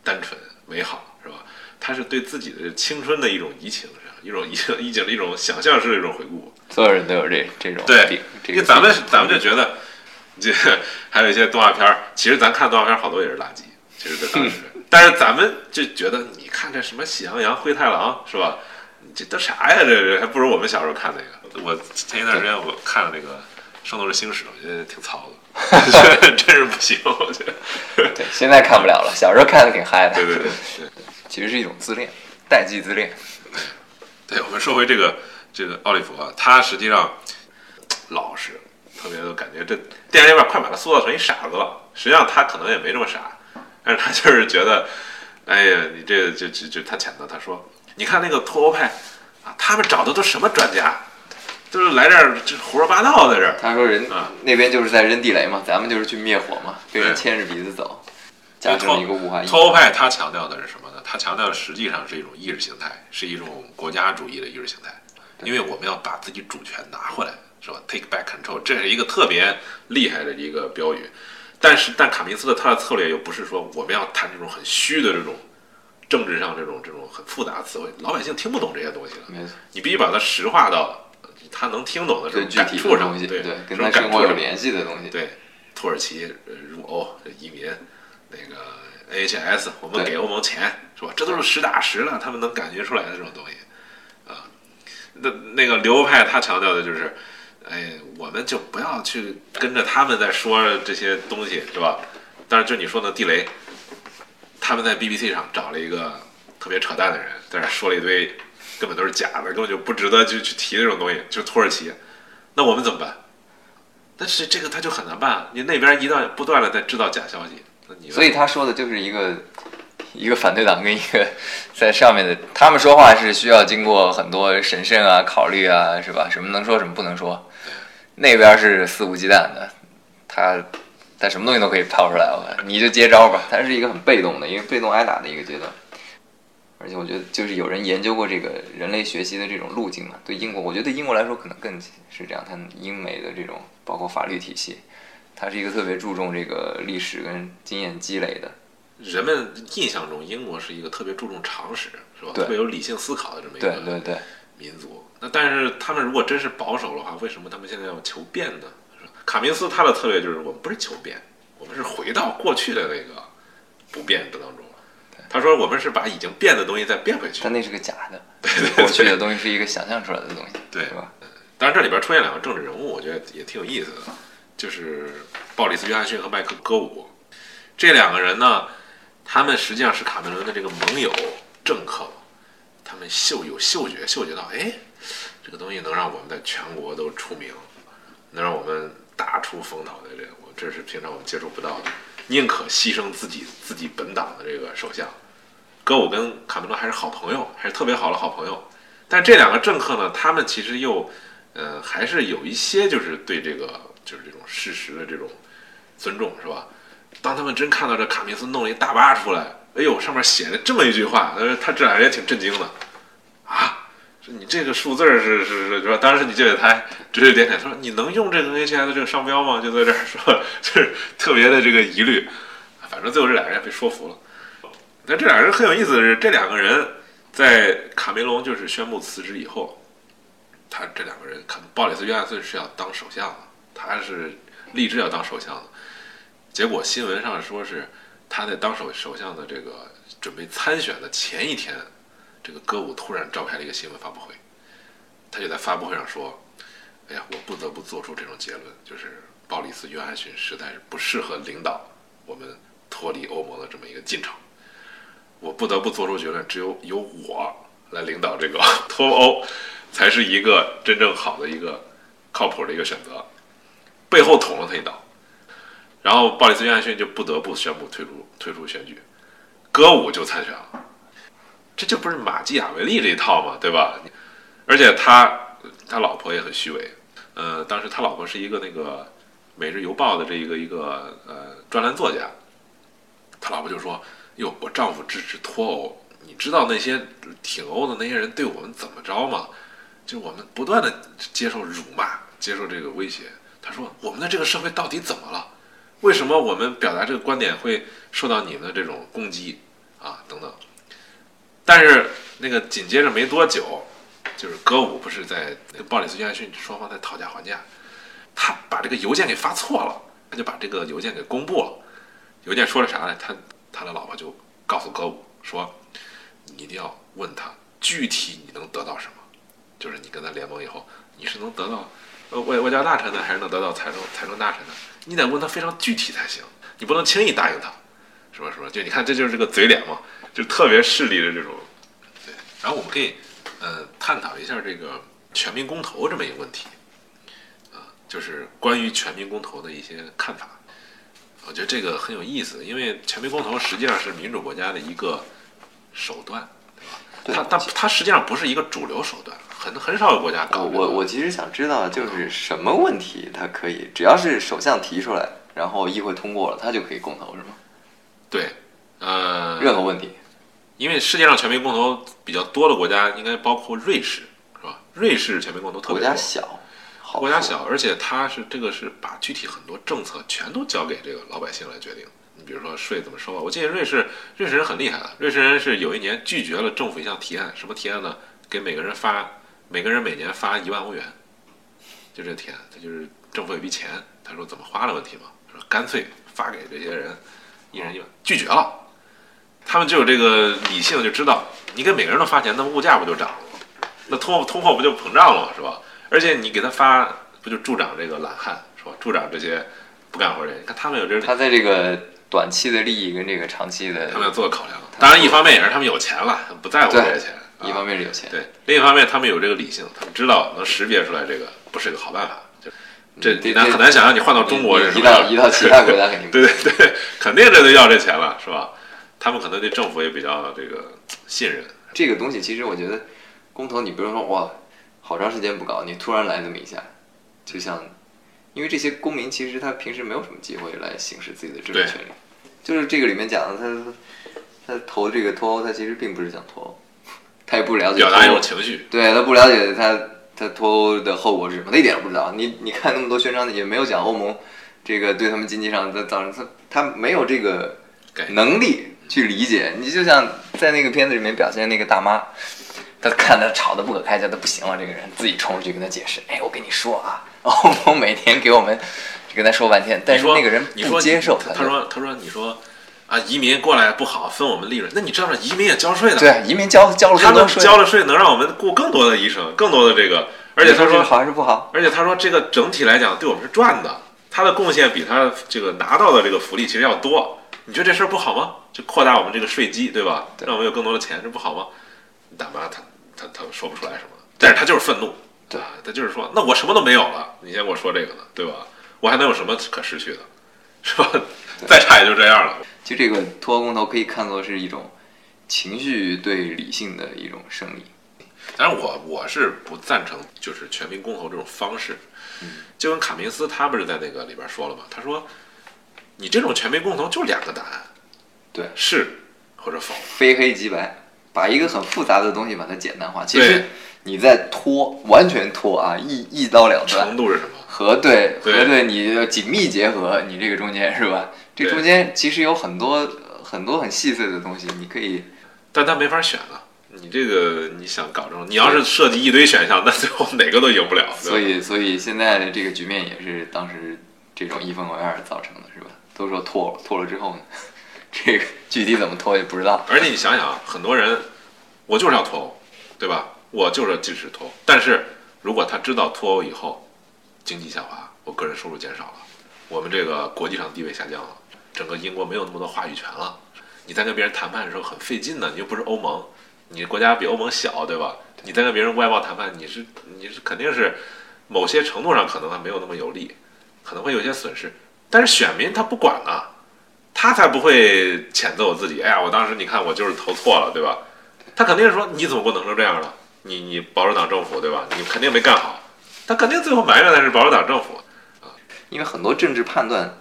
单纯美好，是吧？他是对自己的青春的一种移情，是吧？一种移移情的一种想象式的一种回顾。所有人都有这这种对因为咱们咱们就觉得，这还有一些动画片儿，其实咱看动画片儿好多也是垃圾，其实在当时，但是咱们就觉得，你看这什么喜羊羊、灰太狼是吧？这都啥呀？这这还不如我们小时候看那个。我前一段时间我看了那个《圣斗士星矢》，我觉得挺糙的，真是不行，我觉得。对，现在看不了了，小时候看的挺嗨的。对对对 对。其实是一种自恋，代际自恋。对，我们说回这个这个奥利弗啊，他实际上老实，特别的感觉这电影里边快把他塑造成一傻子了。实际上他可能也没这么傻，但是他就是觉得，哎呀，你这个就就就他谴责他说，你看那个脱欧派啊，他们找的都什么专家，都是来这儿这胡说八道在这儿。他说人啊那边就是在扔地雷嘛，咱们就是去灭火嘛，被人牵着鼻子走，加脱深一个物化意脱欧派他强调的是什么呢？他强调的实际上是一种意识形态，是一种国家主义的意识形态，因为我们要把自己主权拿回来，是吧？Take back control，这是一个特别厉害的一个标语。但是，但卡明斯的他的策略又不是说我们要谈这种很虚的这种政治上这种这种很复杂的词汇，老百姓听不懂这些东西了。没错，你必须把它实化到呃他能听懂的这种具体的感触上，东西，对，跟他生活有联系的东西。对，土耳其呃入欧移民，那个 AHS，我们给欧盟钱是吧？这都是实打实的，他们能感觉出来的这种东西啊。那那个留欧派他强调的就是，哎，我们就不要去跟着他们在说这些东西是吧？但是就你说的地雷，他们在 BBC 上找了一个特别扯淡的人，在那说了一堆根本都是假的，根本就不值得去去提那种东西，就是土耳其。那我们怎么办？但是这个他就很难办，你那边一旦不断的在制造假消息，所以他说的就是一个一个反对党跟一个在上面的，他们说话是需要经过很多审慎啊、考虑啊，是吧？什么能说，什么不能说。那边是肆无忌惮的，他他什么东西都可以抛出来，你就接招吧。他是一个很被动的，因为被动挨打的一个阶段。而且我觉得，就是有人研究过这个人类学习的这种路径嘛。对英国，我觉得对英国来说可能更是这样。它英美的这种包括法律体系，它是一个特别注重这个历史跟经验积累的。人们印象中英国是一个特别注重常识，是吧？特别有理性思考的这么一个对对对，民族。那但是他们如果真是保守的话，为什么他们现在要求变呢？卡明斯他的策略就是我们不是求变，我们是回到过去的那个不变的当中。他说我们是把已经变的东西再变回去但。那是个假的，对 过去的东西是一个想象出来的东西，对是吧？当然，这里边出现两个政治人物，我觉得也挺有意思的，就是鲍里斯·约翰逊和麦克戈舞这两个人呢，他们实际上是卡梅伦的这个盟友政客，他们嗅有嗅觉，嗅觉到，哎，这东西能让我们在全国都出名，能让我们大出风头的这个，这是平常我们接触不到的，宁可牺牲自己自己本党的这个首相。哥，我跟卡梅伦还是好朋友，还是特别好的好朋友。但这两个政客呢，他们其实又，呃，还是有一些就是对这个就是这种事实的这种尊重，是吧？当他们真看到这卡明斯弄了一大巴出来，哎呦，上面写了这么一句话，呃，他这俩人也挺震惊的，啊，你这个数字是是是，是吧？当时你记得他还指指点点，说你能用这个 NHI 的这个商标吗？就在这儿说，就是特别的这个疑虑。反正最后这俩人也被说服了。但这俩人很有意思的是，这两个人在卡梅隆就是宣布辞职以后，他这两个人，看鲍里斯·约翰逊是要当首相的，他是立志要当首相的。结果新闻上说是他在当首首相的这个准备参选的前一天，这个歌舞突然召开了一个新闻发布会，他就在发布会上说：“哎呀，我不得不做出这种结论，就是鲍里斯·约翰逊实在是不适合领导我们脱离欧盟的这么一个进程。”我不得不做出结论，只有由我来领导这个 脱欧，才是一个真正好的一个靠谱的一个选择。背后捅了他一刀，然后鲍里斯·约翰逊就不得不宣布退出退出选举，歌舞就参选了。这就不是马基雅维利这一套嘛，对吧？而且他他老婆也很虚伪，呃，当时他老婆是一个那个《每日邮报》的这一个一个呃专栏作家，他老婆就说。哟，我丈夫支持脱欧，你知道那些挺欧的那些人对我们怎么着吗？就我们不断的接受辱骂，接受这个威胁。他说，我们的这个社会到底怎么了？为什么我们表达这个观点会受到你们的这种攻击啊？等等。但是那个紧接着没多久，就是歌舞不是在跟鲍里斯·约翰逊双方在讨价还价，他把这个邮件给发错了，他就把这个邮件给公布了。邮件说了啥呢？他。他的老婆就告诉歌舞说：“你一定要问他具体你能得到什么，就是你跟他联盟以后，你是能得到呃外外交大臣呢，还是能得到财政财政大臣呢？你得问他非常具体才行，你不能轻易答应他，什么什么？就你看，这就是这个嘴脸嘛，就特别势利的这种。对，然后我们可以呃探讨一下这个全民公投这么一个问题，啊，就是关于全民公投的一些看法。”我觉得这个很有意思，因为全民公投实际上是民主国家的一个手段，对吧？它它它实际上不是一个主流手段，很很少有国家搞。我我其实想知道，就是什么问题它可以，只要是首相提出来，然后议会通过了，它就可以公投，是吗？对，呃，任何问题，因为世界上全民公投比较多的国家，应该包括瑞士，是吧？瑞士全民公投特别国家小。国家小，而且它是这个是把具体很多政策全都交给这个老百姓来决定。你比如说税怎么收啊？我记得瑞士瑞士人很厉害的，瑞士人是有一年拒绝了政府一项提案，什么提案呢？给每个人发每个人每年发一万欧元，就这个提案，他就是政府有一笔钱，他说怎么花的问题嘛，说干脆发给这些人一人一万，拒绝了。他们就有这个理性，就知道你给每个人都发钱，那物价不就涨了吗？那通通货不就膨胀了吗？是吧？而且你给他发，不就助长这个懒汉是吧？助长这些不干活人。你看他们有这，他在这个短期的利益跟这个长期的，他们要做考量。当然，一方面也是他们有钱了，不在乎这些钱。一方面是有钱，对；另一方面，他们有这个理性，他们知道能识别出来这个不是一个好办法。就这难很难想象，你换到中国人，移到一到其他国家肯定 对对对，肯定这就要这钱了，是吧？他们可能对政府也比较这个信任。这个东西其实我觉得，公投你不用说哇。好长时间不搞，你突然来这么一下，就像，因为这些公民其实他平时没有什么机会来行使自己的政治权利，就是这个里面讲的，他他投这个脱欧，他其实并不是想脱欧，他也不了解表达一种情绪，对他不了解他他脱欧的后果是什么，他一点都不知道。你你看那么多宣传，也没有讲欧盟这个对他们经济上的造成，他他没有这个能力去理解。你就像在那个片子里面表现那个大妈。她看她吵得不可开交，她不行了。这个人自己冲出去跟她解释：“哎，我跟你说啊，欧盟每天给我们，跟她说半天。但是那个人不接受。他说：他说你说啊，移民过来不好，分我们利润。那你知道吗？移民也交税的。对，移民交交了他能交了税，能让我们雇更多的医生，更多的这个。而且他说好还是不好？而且他说这个整体来讲对我们是赚的，他的贡献比他这个拿到的这个福利其实要多。你觉得这事儿不好吗？就扩大我们这个税基，对吧？让我们有更多的钱，这不好吗？你大妈她她她说不出来什么，但是她就是愤怒，对啊，她就是说，那我什么都没有了，你先跟我说这个呢，对吧？我还能有什么可失去的，是吧？再差也就这样了。就这个脱欧公投可以看作是一种情绪对理性的一种胜利。当然我我是不赞成就是全民公投这种方式，就跟卡明斯他不是在那个里边说了吗？他说，你这种全民公投就两个答案，对是或者否。非黑即白，把一个很复杂的东西把它简单化。其实你在拖，完全拖啊，一一刀两断程。度是什么？和对和对对你紧密结合，你这个中间是吧？这中间其实有很多很多很细碎的东西，你可以但他没法选了。你这个你想搞这种，你要是设计一堆选项，那最后哪个都赢不了。所以，所以现在的这个局面也是当时这种一分为二造成的，是吧？都说拖了，拖了之后呢，这个具体怎么脱也不知道。而且你想想，很多人我就是要脱欧，对吧？我就是要支持脱欧。但是如果他知道脱欧以后经济下滑，我个人收入减少了，我们这个国际上地位下降了，整个英国没有那么多话语权了。你在跟别人谈判的时候很费劲呢，你又不是欧盟，你国家比欧盟小，对吧？你在跟别人外贸谈判，你是你是肯定是某些程度上可能还没有那么有利，可能会有一些损失。但是选民他不管啊，他才不会谴责我自己。哎呀，我当时你看我就是投错了，对吧？他肯定是说你怎么不能成这样了？你你保守党政府对吧？你肯定没干好。他肯定最后埋怨的是保守党政府啊。因为很多政治判断，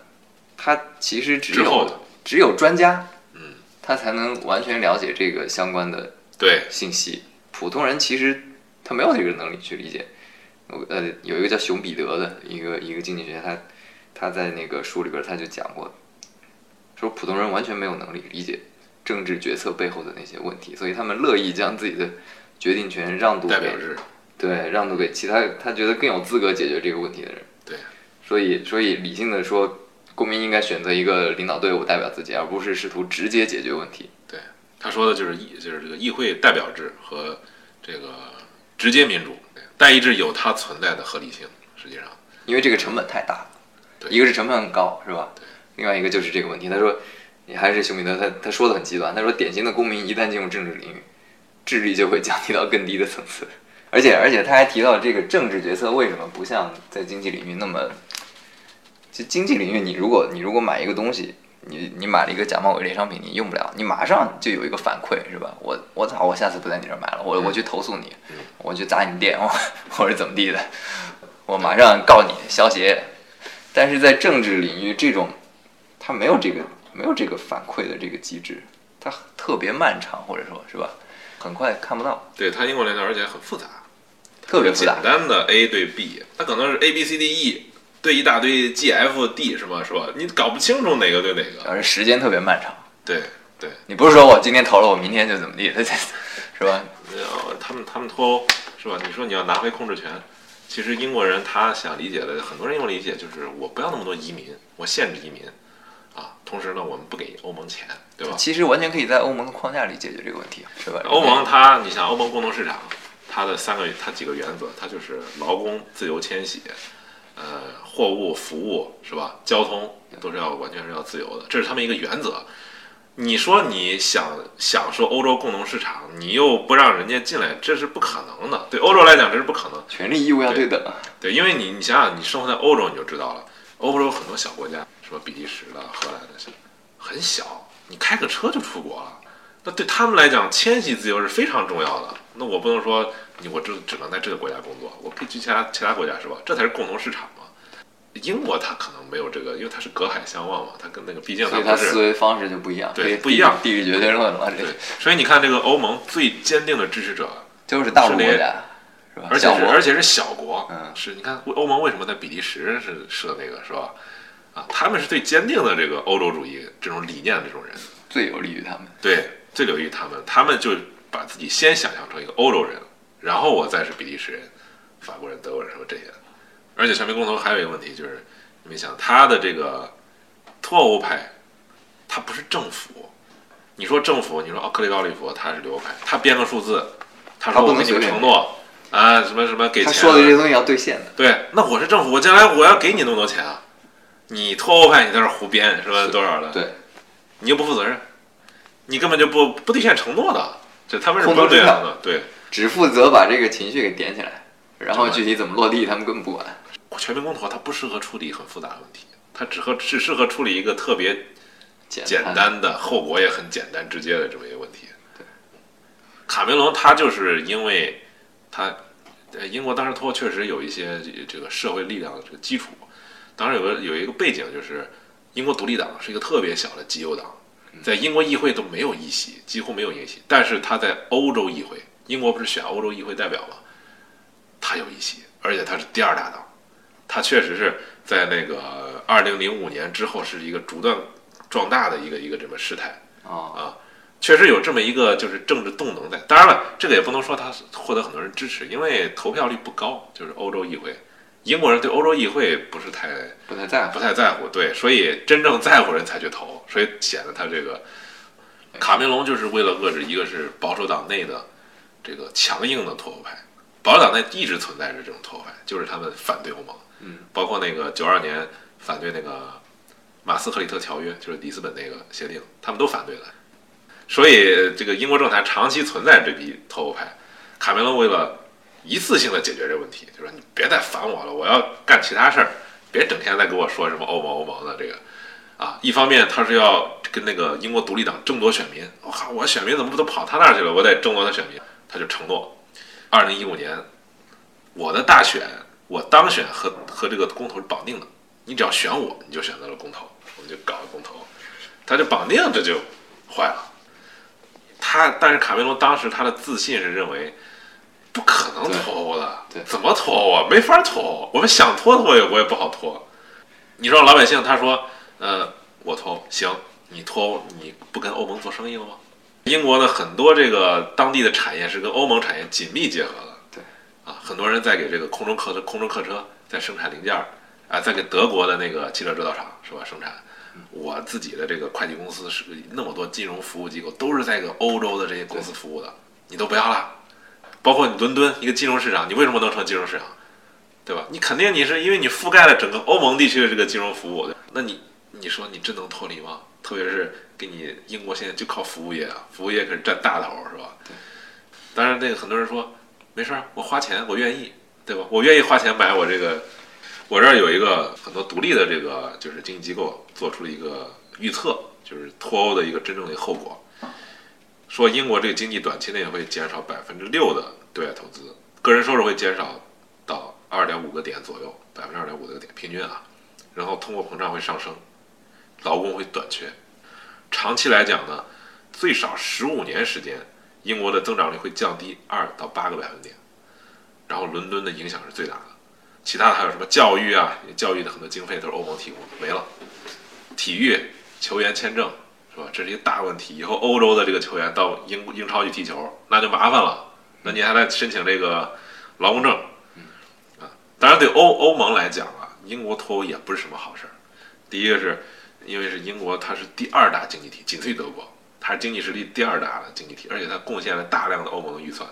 他其实只有只有专家，嗯，他才能完全了解这个相关的对，信息。普通人其实他没有这个能力去理解。我呃，有一个叫熊彼得的一个一个经济学家，他他在那个书里边他就讲过，说普通人完全没有能力理解政治决策背后的那些问题，所以他们乐意将自己的决定权让渡给代表制。对让渡给其他他觉得更有资格解决这个问题的人。对，所以所以理性的说，公民应该选择一个领导队伍代表自己，而不是试图直接解决问题。对他说的就是议，就是这个议会代表制和这个直接民主，代议制有它存在的合理性。实际上，因为这个成本太大了，对一个是成本很高，是吧？另外一个就是这个问题。他说，你还是熊彼得，他他说的很极端。他说，典型的公民一旦进入政治领域，智力就会降低到更低的层次。而且而且他还提到，这个政治决策为什么不像在经济领域那么，就经济领域，你如果你如果买一个东西。你你买了一个假冒伪劣商品，你用不了，你马上就有一个反馈，是吧？我我操，我下次不在你这儿买了，我我去投诉你，我去砸你店，我或者怎么地的，我马上告你消协。但是在政治领域，这种它没有这个没有这个反馈的这个机制，它特别漫长，或者说是吧，很快看不到，对它英国联调，而且很复杂，特别复杂简。单的 A 对 B，它可能是 A B C D E 对一大堆 G F D 是吗？是吧？你搞不清楚哪个对哪个。而且时间特别漫长。对对，你不是说我今天投了，我明天就怎么地，它 是吧？呃，他们他们脱欧是吧？你说你要拿回控制权，其实英国人他想理解的，很多人用理解就是我不要那么多移民，我限制移民啊，同时呢，我们不给欧盟钱，对吧？其实完全可以在欧盟的框架里解决这个问题，是吧？欧盟它，你像欧盟共同市场，它的三个它几个原则，它就是劳工自由迁徙，呃，货物服务是吧？交通都是要完全是要自由的，这是他们一个原则。你说你想享受欧洲共同市场，你又不让人家进来，这是不可能的。对欧洲来讲，这是不可能。权利义务要对等。对，因为你你想想，你生活在欧洲你就知道了，欧洲有很多小国家，什么比利时的、荷兰的，很小，你开个车就出国了。那对他们来讲，迁徙自由是非常重要的。那我不能说你我只只能在这个国家工作，我可以去其他其他国家是吧？这才是共同市场嘛。英国它可能没有这个，因为它是隔海相望嘛，它跟那个毕竟它它不是思维方式就不一样，对不一样地域绝对论了，对，所以你看这个欧盟最坚定的支持者就是大陆国家，是吧？而且是而且是小国，嗯是你看欧盟为什么在比利时是设那个是吧？啊，他们是最坚定的这个欧洲主义这种理念的这种人，最有利于他们。对，最有利于他们，他们就把自己先想象成一个欧洲人，然后我再是比利时人、法国人、德国人什么这些。而且全民公投还有一个问题就是，你们想他的这个脱欧派，他不是政府。你说政府，你说哦，克里高利夫他是流派，他编个数字，他他说我给你不能随便个承诺啊，什么什么给钱啊，他说的这些东西要兑现的，对，那我是政府，我将来我要给你那么多钱啊！你脱欧派，你在这胡编是吧？多少了？对，你又不负责任，你根本就不不兑现承诺的，就他们是不这样的，对。只负责把这个情绪给点起来，然后具体怎么落地，他们根本不管。全民公投它不适合处理很复杂的问题，它只合只适合处理一个特别简单，单的，后果也很简单直接的这么一个问题。卡梅隆他就是因为他，呃，英国当时脱欧确实有一些这这个社会力量的这个基础，当然有个有一个背景就是英国独立党是一个特别小的极右党，在英国议会都没有议席，几乎没有议席，但是他在欧洲议会，英国不是选欧洲议会代表吗？他有一席，而且他是第二大党，他确实是在那个二零零五年之后是一个逐渐壮大的一个一个这么事态。哦，啊，确实有这么一个就是政治动能在。当然了，这个也不能说他获得很多人支持，因为投票率不高，就是欧洲议会，英国人对欧洲议会不是太不太在乎。不。太在乎，对，所以真正在乎人才去投，所以显得他这个卡梅隆就是为了遏制，一个是保守党内的这个强硬的脱欧派，保守党内一直存在着这种脱欧派，就是他们反对欧盟，嗯，包括那个九二年反对那个马斯克里特条约，就是里斯本那个协定，他们都反对了，所以这个英国政坛长期存在这批脱欧派，卡梅隆为了一次性的解决这问题，就说你别再烦我了，我要干其他事儿，别整天再给我说什么欧盟欧盟的这个，啊，一方面他是要跟那个英国独立党争夺选民，我靠，我选民怎么不都跑他那儿去了？我得争夺他选民，他就承诺，二零一五年我的大选我当选和和这个公投是绑定的，你只要选我，你就选择了公投，我们就搞个公投，他就绑定，这就坏了。他但是卡梅隆当时他的自信是认为不可能脱欧的，对对怎么脱欧啊？没法脱欧，我们想脱脱也我也不好脱。你说老百姓他说，呃，我脱欧行，你脱欧你不跟欧盟做生意了吗？英国呢很多这个当地的产业是跟欧盟产业紧密结合的，对，啊，很多人在给这个空中客车、空中客车在生产零件儿，啊，在给德国的那个汽车制造厂是吧生产。我自己的这个会计公司是那么多金融服务机构，都是在给欧洲的这些公司服务的，你都不要了。包括你伦敦一个金融市场，你为什么能成金融市场？对吧？你肯定你是因为你覆盖了整个欧盟地区的这个金融服务，那你你说你真能脱离吗？特别是给你英国现在就靠服务业啊，服务业可是占大头是吧？当然，那个很多人说没事儿，我花钱我愿意，对吧？我愿意花钱买我这个。我这儿有一个很多独立的这个就是经济机构做出了一个预测，就是脱欧的一个真正的后果，说英国这个经济短期内会减少百分之六的对外投资，个人收入会减少到二点五个点左右，百分之二点五个点平均啊，然后通货膨胀会上升，劳工会短缺，长期来讲呢，最少十五年时间，英国的增长率会降低二到八个百分点，然后伦敦的影响是最大的。其他的还有什么教育啊？教育的很多经费都是欧盟提供的，没了。体育球员签证是吧？这是一个大问题。以后欧洲的这个球员到英英超去踢球，那就麻烦了。那你还得申请这个劳工证啊。当然，对欧欧盟来讲啊，英国脱欧也不是什么好事儿。第一个是因为是英国，它是第二大经济体，仅次于德国，它是经济实力第二大的经济体，而且它贡献了大量的欧盟的预算，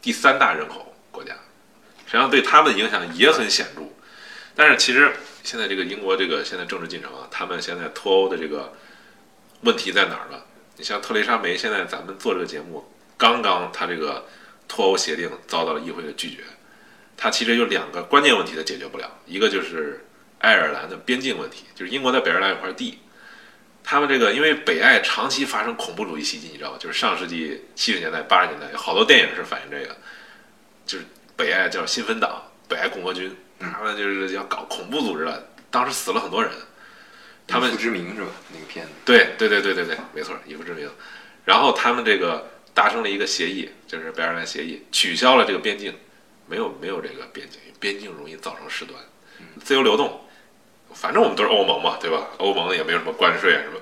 第三大人口国家。实际上对他们的影响也很显著，但是其实现在这个英国这个现在政治进程啊，他们现在脱欧的这个问题在哪儿呢？你像特蕾莎梅，现在咱们做这个节目，刚刚他这个脱欧协定遭到了议会的拒绝，它其实有两个关键问题它解决不了，一个就是爱尔兰的边境问题，就是英国在北爱尔兰有块地，他们这个因为北爱长期发生恐怖主义袭击，你知道吗？就是上世纪七十年代、八十年代有好多电影是反映这个，就是。北爱叫新芬党，北爱共和军，他们就是要搞恐怖组织了，当时死了很多人。他们以父之名是吧？那个片子。对对对对对对，没错，以父之名。然后他们这个达成了一个协议，就是北爱尔兰协议，取消了这个边境，没有没有这个边境，边境容易造成事端，自由流动。反正我们都是欧盟嘛，对吧？欧盟也没有什么关税啊什么。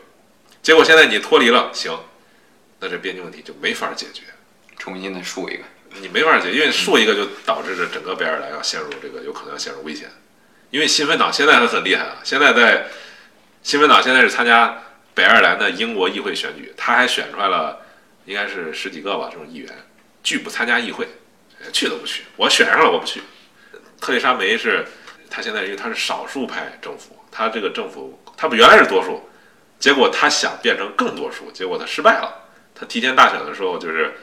结果现在你脱离了，行，那这边境问题就没法解决，重新再竖一个。你没法解，因为竖一个就导致这整个北爱尔兰要陷入这个有可能要陷入危险。因为新芬党现在还很厉害啊，现在在新芬党现在是参加北爱尔兰的英国议会选举，他还选出来了应该是十几个吧这种议员，拒不参加议会，去都不去。我选上了我不去。特蕾莎梅是，他现在因为他是少数派政府，他这个政府他不原来是多数，结果他想变成更多数，结果他失败了。他提前大选的时候就是。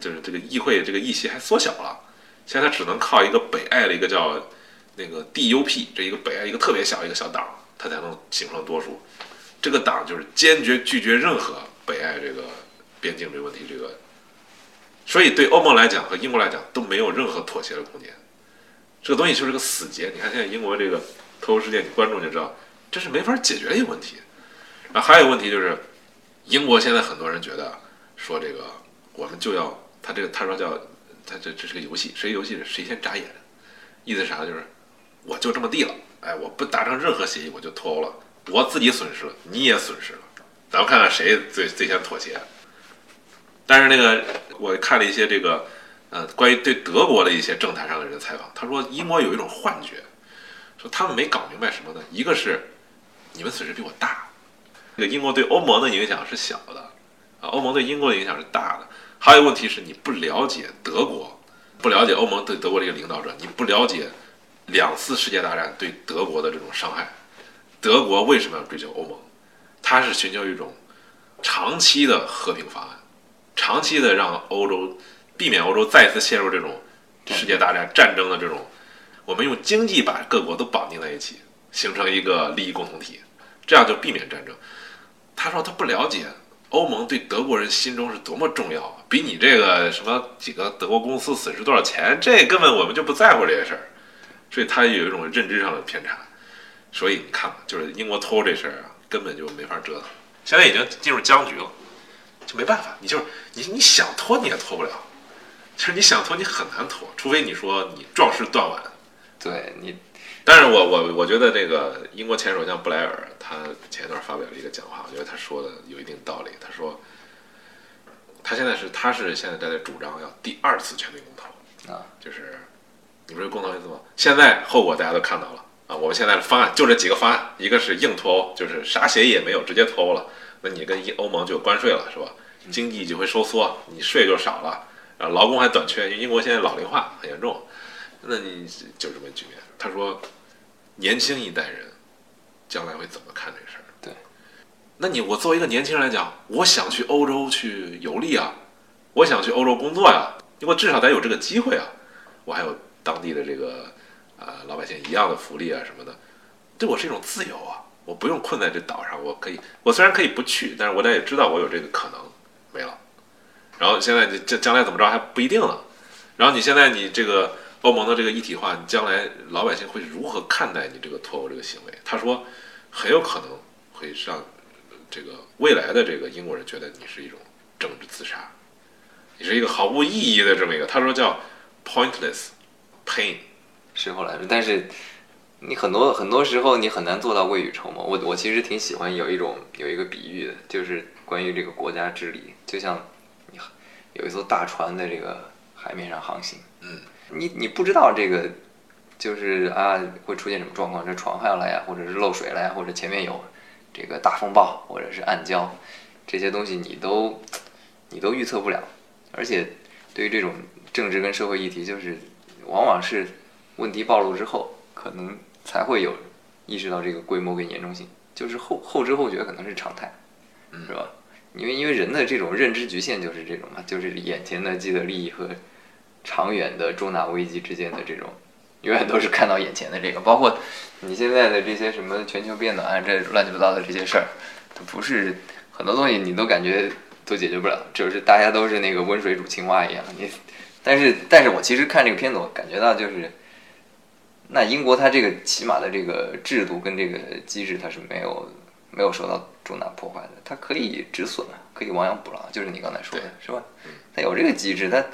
就是这个议会这个议席还缩小了，现在他只能靠一个北爱的一个叫那个 DUP 这一个北爱一个特别小一个小党，它才能形成多数。这个党就是坚决拒绝任何北爱这个边境这个问题，这个，所以对欧盟来讲和英国来讲都没有任何妥协的空间。这个东西就是个死结。你看现在英国这个脱欧事件，你关注就知道，这是没法解决的一个问题。然后还有一个问题就是，英国现在很多人觉得说这个我们就要他这个他说叫他这这是个游戏，谁游戏谁先眨眼，意思啥就是我就这么地了，哎，我不达成任何协议我就脱欧了，我自己损失了，你也损失了，咱们看看谁最最先妥协。但是那个我看了一些这个呃关于对德国的一些政坛上的人的采访，他说英国有一种幻觉，说他们没搞明白什么呢？一个是你们损失比我大，这个英国对欧盟的影响是小的，啊，欧盟对英国的影响是大的。还有一个问题是你不了解德国，不了解欧盟对德国这个领导者，你不了解两次世界大战对德国的这种伤害。德国为什么要追求欧盟？它是寻求一种长期的和平方案，长期的让欧洲避免欧洲再次陷入这种世界大战战争的这种。我们用经济把各国都绑定在一起，形成一个利益共同体，这样就避免战争。他说他不了解欧盟对德国人心中是多么重要，比你这个什么几个德国公司损失多少钱，这根本我们就不在乎这些事儿，所以他有一种认知上的偏差。所以你看，就是英国脱欧这事儿啊，根本就没法折腾。现在已经进入僵局了，就没办法，你就是你你想脱你也脱不了，其实你想脱你很难脱，除非你说你壮士断腕。对你，但是我我我觉得这个英国前首相布莱尔他前一段发表了一个讲话，我觉得他说的有一定道理。他说，他现在是他是现在在主张要第二次全民公投啊，就是你不是公投意思吗？现在后果大家都看到了啊，我们现在的方案就这几个方案，一个是硬脱欧，就是啥协议也没有，直接脱欧了，那你跟欧盟就有关税了，是吧？经济就会收缩，你税就少了，啊劳工还短缺，因为英国现在老龄化很严重。那你就这么局面。他说，年轻一代人将来会怎么看这事儿？对，那你我作为一个年轻人来讲，我想去欧洲去游历啊，我想去欧洲工作呀，我至少得有这个机会啊，我还有当地的这个呃老百姓一样的福利啊什么的，对我是一种自由啊，我不用困在这岛上，我可以，我虽然可以不去，但是我得也知道我有这个可能没了。然后现在你将将来怎么着还不一定呢。然后你现在你这个。欧盟的这个一体化，你将来老百姓会如何看待你这个脱欧这个行为？他说，很有可能会让这个未来的这个英国人觉得你是一种政治自杀，你是一个毫无意义的这么一个。他说叫 pointless pain，事后来说，但是你很多很多时候你很难做到未雨绸缪。我我其实挺喜欢有一种有一个比喻的，就是关于这个国家治理，就像你有一艘大船在这个海面上航行，嗯。你你不知道这个，就是啊会出现什么状况？这船坏了呀，或者是漏水了呀，或者前面有这个大风暴，或者是暗礁，这些东西你都你都预测不了。而且对于这种政治跟社会议题，就是往往是问题暴露之后，可能才会有意识到这个规模跟严重性，就是后后知后觉可能是常态，是吧？因为因为人的这种认知局限就是这种嘛，就是眼前的既得利益和。长远的重大危机之间的这种，永远都是看到眼前的这个，包括你现在的这些什么全球变暖这乱七八糟的这些事儿，它不是很多东西你都感觉都解决不了，就是大家都是那个温水煮青蛙一样。你，但是但是我其实看这个片子，我感觉到就是，那英国它这个起码的这个制度跟这个机制，它是没有没有受到重大破坏的，它可以止损，可以亡羊补牢，就是你刚才说的是吧？它有这个机制，它。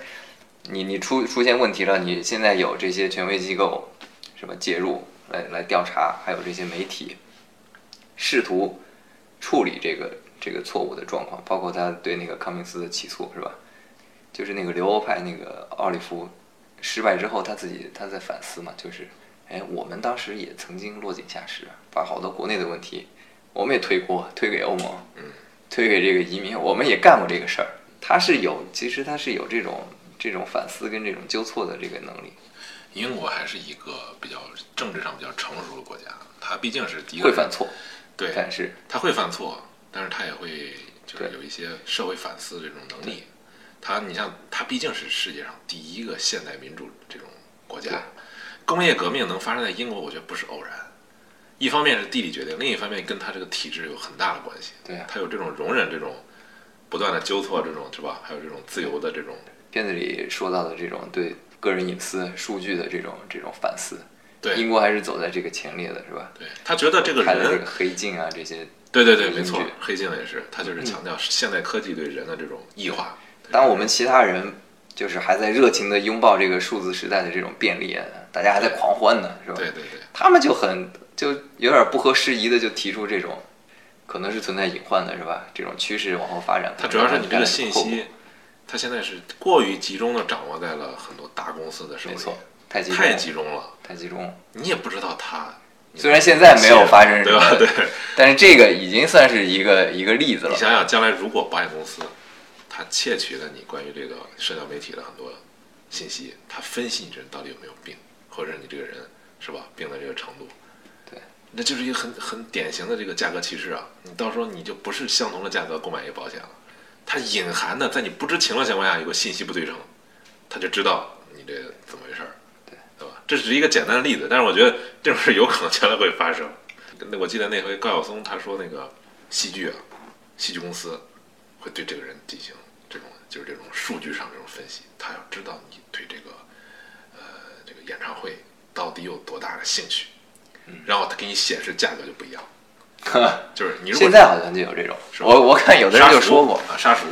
你你出出现问题了，你现在有这些权威机构，什么介入来来调查，还有这些媒体试图处理这个这个错误的状况，包括他对那个康明斯的起诉是吧？就是那个留欧派那个奥利弗失败之后，他自己他在反思嘛，就是哎，我们当时也曾经落井下石，把好多国内的问题我们也推锅推给欧盟，嗯，推给这个移民，我们也干过这个事儿。他是有，其实他是有这种。这种反思跟这种纠错的这个能力，英国还是一个比较政治上比较成熟的国家。它毕竟是第一个会犯错，对，但是他会犯错，但是他也会就是有一些社会反思这种能力。它你像它毕竟是世界上第一个现代民主这种国家，工业革命能发生在英国，我觉得不是偶然。一方面是地理决定，另一方面跟它这个体制有很大的关系。对啊它有这种容忍这种不断的纠错，这种是吧？还有这种自由的这种，片子里说到的这种对个人隐私、数据的这种这种反思，对英国还是走在这个前列的，是吧？对他觉得这个人黑镜啊，这些。对对对，没错，黑镜也是，他就是强调现代科技对人的这种异化。当我们其他人就是还在热情的拥抱这个数字时代的这种便利，大家还在狂欢呢，是吧？对对对，他们就很就有点不合时宜的就提出这种可能是存在隐患的，是吧？这种趋势往后发展，它主要是你这个信息，它现在是过于集中的掌握在了很多大公司的手里，没错，太集中，太集中了，太集中。你也不知道它。虽然现在没有发生什么，对吧？对，但是这个已经算是一个一个例子了。你想想，将来如果保险公司它窃取了你关于这个社交媒体的很多信息，他分析你这人到底有没有病，或者你这个人是吧病的这个程度，对，那就是一个很很典型的这个价格歧视啊！你到时候你就不是相同的价格购买一个保险了，它隐含的在你不知情的情况下有个信息不对称，他就知道你这怎么回事儿，对对吧？这只是一个简单的例子，但是我觉得这种事有可能将来会发生。那我记得那回高晓松他说那个戏剧啊，戏剧公司会对这个人进行就是这种数据上这种分析，他要知道你对这个呃这个演唱会到底有多大的兴趣，然后他给你显示价格就不一样，就是你如果现在好像就有这种，我我看有的人就说过，啊杀熟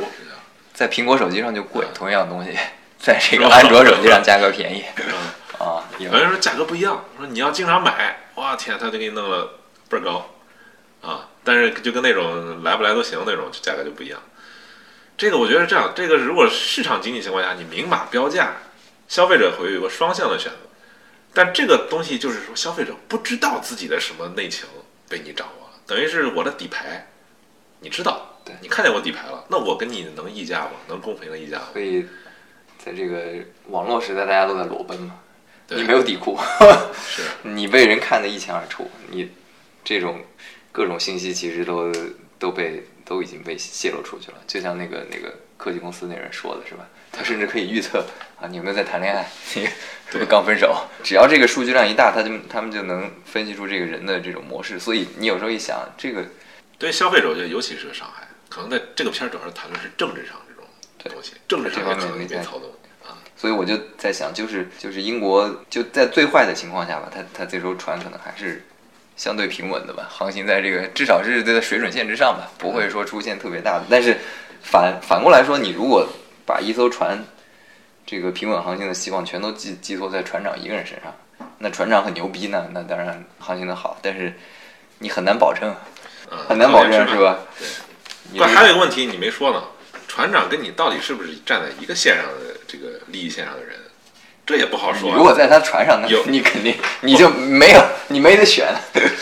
在苹果手机上就贵，同样东西在这个安卓手机上价格便宜 嗯啊。有有人说价格不一样，说你要经常买，哇天，他就给你弄了倍儿高，啊，但是就跟那种来不来都行那种，就价格就不一样。这个我觉得是这样，这个如果市场经济情况下，你明码标价，消费者会有一个双向的选择。但这个东西就是说，消费者不知道自己的什么内情被你掌握了，等于是我的底牌，你知道，对你看见我底牌了，那我跟你能议价吗？能公平的议价吗？所以在这个网络时代，大家都在裸奔嘛，对你没有底裤，是。你被人看得一清二楚，你这种各种信息其实都都被都已经被泄露出去了。就像那个那个科技公司那人说的是吧？他甚至可以预测啊，你有没有在谈恋爱，你 是不是刚分手？只要这个数据量一大，他就他们就能分析出这个人的这种模式。所以你有时候一想，这个对消费者，我觉得尤其是个伤害。可能在这个片儿主要是谈论是政治上这种东西，政治上也可能被操纵啊。所以我就在想，就是就是英国就在最坏的情况下吧，他他这艘船可能还是相对平稳的吧，航行在这个至少是在水准线之上吧，不会说出现特别大的。但是反反过来说，你如果把一艘船这个平稳航行的希望全都寄寄托在船长一个人身上，那船长很牛逼呢，那当然航行的好，但是你很难保证，嗯，很难保证是吧？对。不，还有一个问题你没说呢，船长跟你到底是不是站在一个线上的这个利益线上的人，这也不好说如果在他船上，那有你肯定你就没有，你没得选。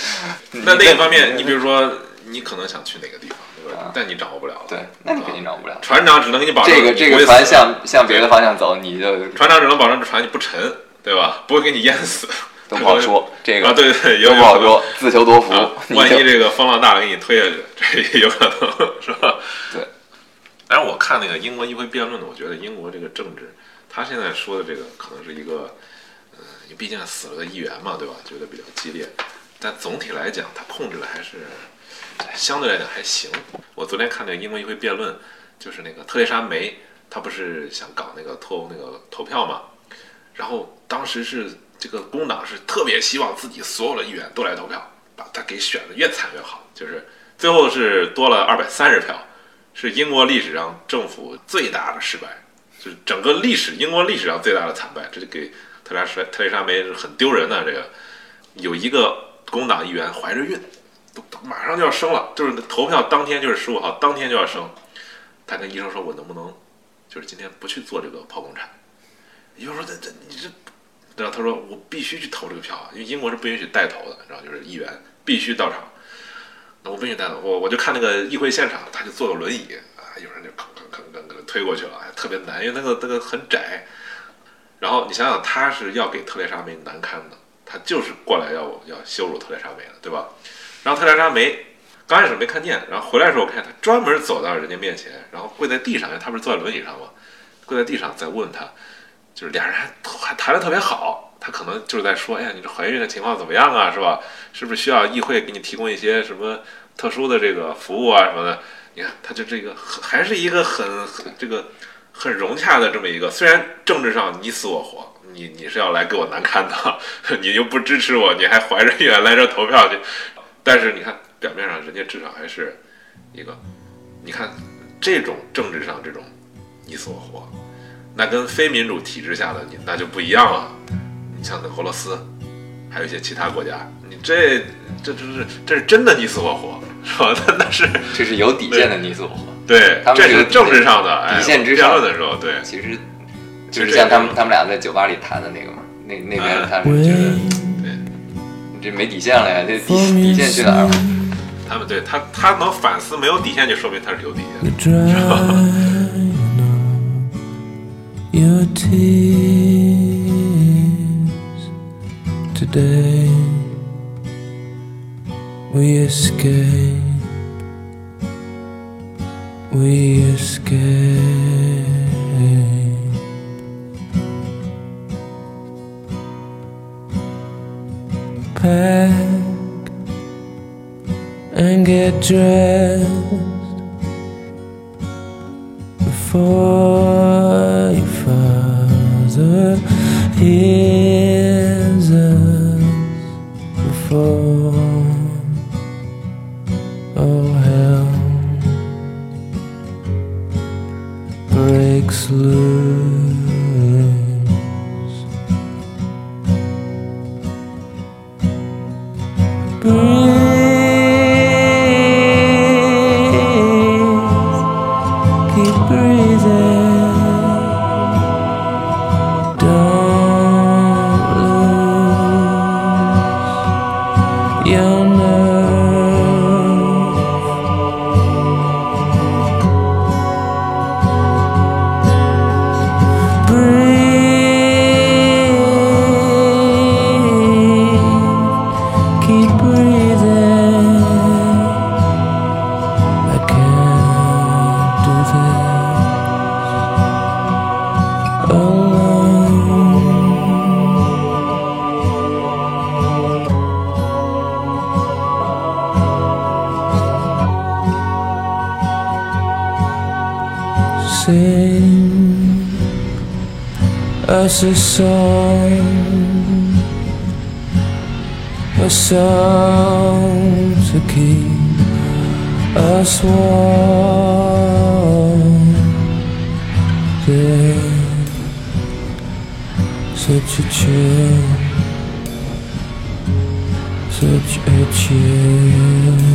那另一方面，你比如说，你可能想去哪个地方，对吧？啊但你掌握不了了。对，那你肯定掌握不了。船长只能给你保证这个这个船向向别的方向走，你就船长只能保证这船你不沉，对吧？不会给你淹死。都不好说。这啊，个对对对，有都不好说，自求多福啊。万一这个风浪大了给你推下去，这也有可能是吧？对。但是我看那个英国议会辩论呢，我觉得英国这个政治，他现在说的这个可能是一个，呃，毕竟死了个议员嘛，对吧？觉得比较激烈，但总体来讲，他控制的还是相对来讲还行。我昨天看那个英国议会辩论，就是那个特蕾莎梅，她不是想搞那个投那个投票嘛，然后当时是这个工党是特别希望自己所有的议员都来投票，把他给选的越惨越好，就是最后是多了二百三十票，是英国历史上政府最大的失败，就是整个历史英国历史上最大的惨败，这就给特蕾莎特蕾莎梅是很丢人的。这个有一个工党议员怀着孕，都马上就要生了，就是投票当天就是十五号，当天就要生，他跟医生说：“我能不能就是今天不去做这个剖宫产？”医生说：“这这你这。”然后他说：“我必须去投这个票啊，因为英国是不允许带头的，然后就是议员必须到场。我不允许带头，我我就看那个议会现场，他就坐个轮椅啊，有人就吭吭吭吭吭推过去了，特别难，因为那个那个很窄。然后你想想，他是要给特蕾莎梅难堪的，他就是过来要要羞辱特蕾莎梅的，对吧？然后特蕾莎梅刚开始没看见，然后回来的时候，我看他专门走到人家面前，然后跪在地上，因为他不是坐在轮椅上吗？跪在地上在问他，就是俩人还还谈的特别好，他可能就是在说，哎呀，你这怀孕的情况怎么样啊，是吧？是不是需要议会给你提供一些什么特殊的这个服务啊什么的？你看，他就这个还是一个很很这个很融洽的这么一个，虽然政治上你死我活，你你是要来给我难堪的，你又不支持我，你还怀着孕来这投票去，但是你看表面上人家至少还是一个，你看这种政治上这种你死我活，那跟非民主体制下的你那就不一样了。你像那俄罗斯，还有一些其他国家，你这这这是这是真的你死我活，是吧？那那是这是有底线的你死我活。对，他们这是政治上的哎底线之上的时候，对，其实就是像他们他们俩在酒吧里谈的那个嘛，那那边哎他是觉得对你这没底线了呀，这底底线去哪儿了？他们对他他能反思没有底线，就说明他是有底线的。drying of your tears We escape. We escape. Pack and get dressed before your father hears before a song, a song to keep us warm. There, such a chill, such a chill.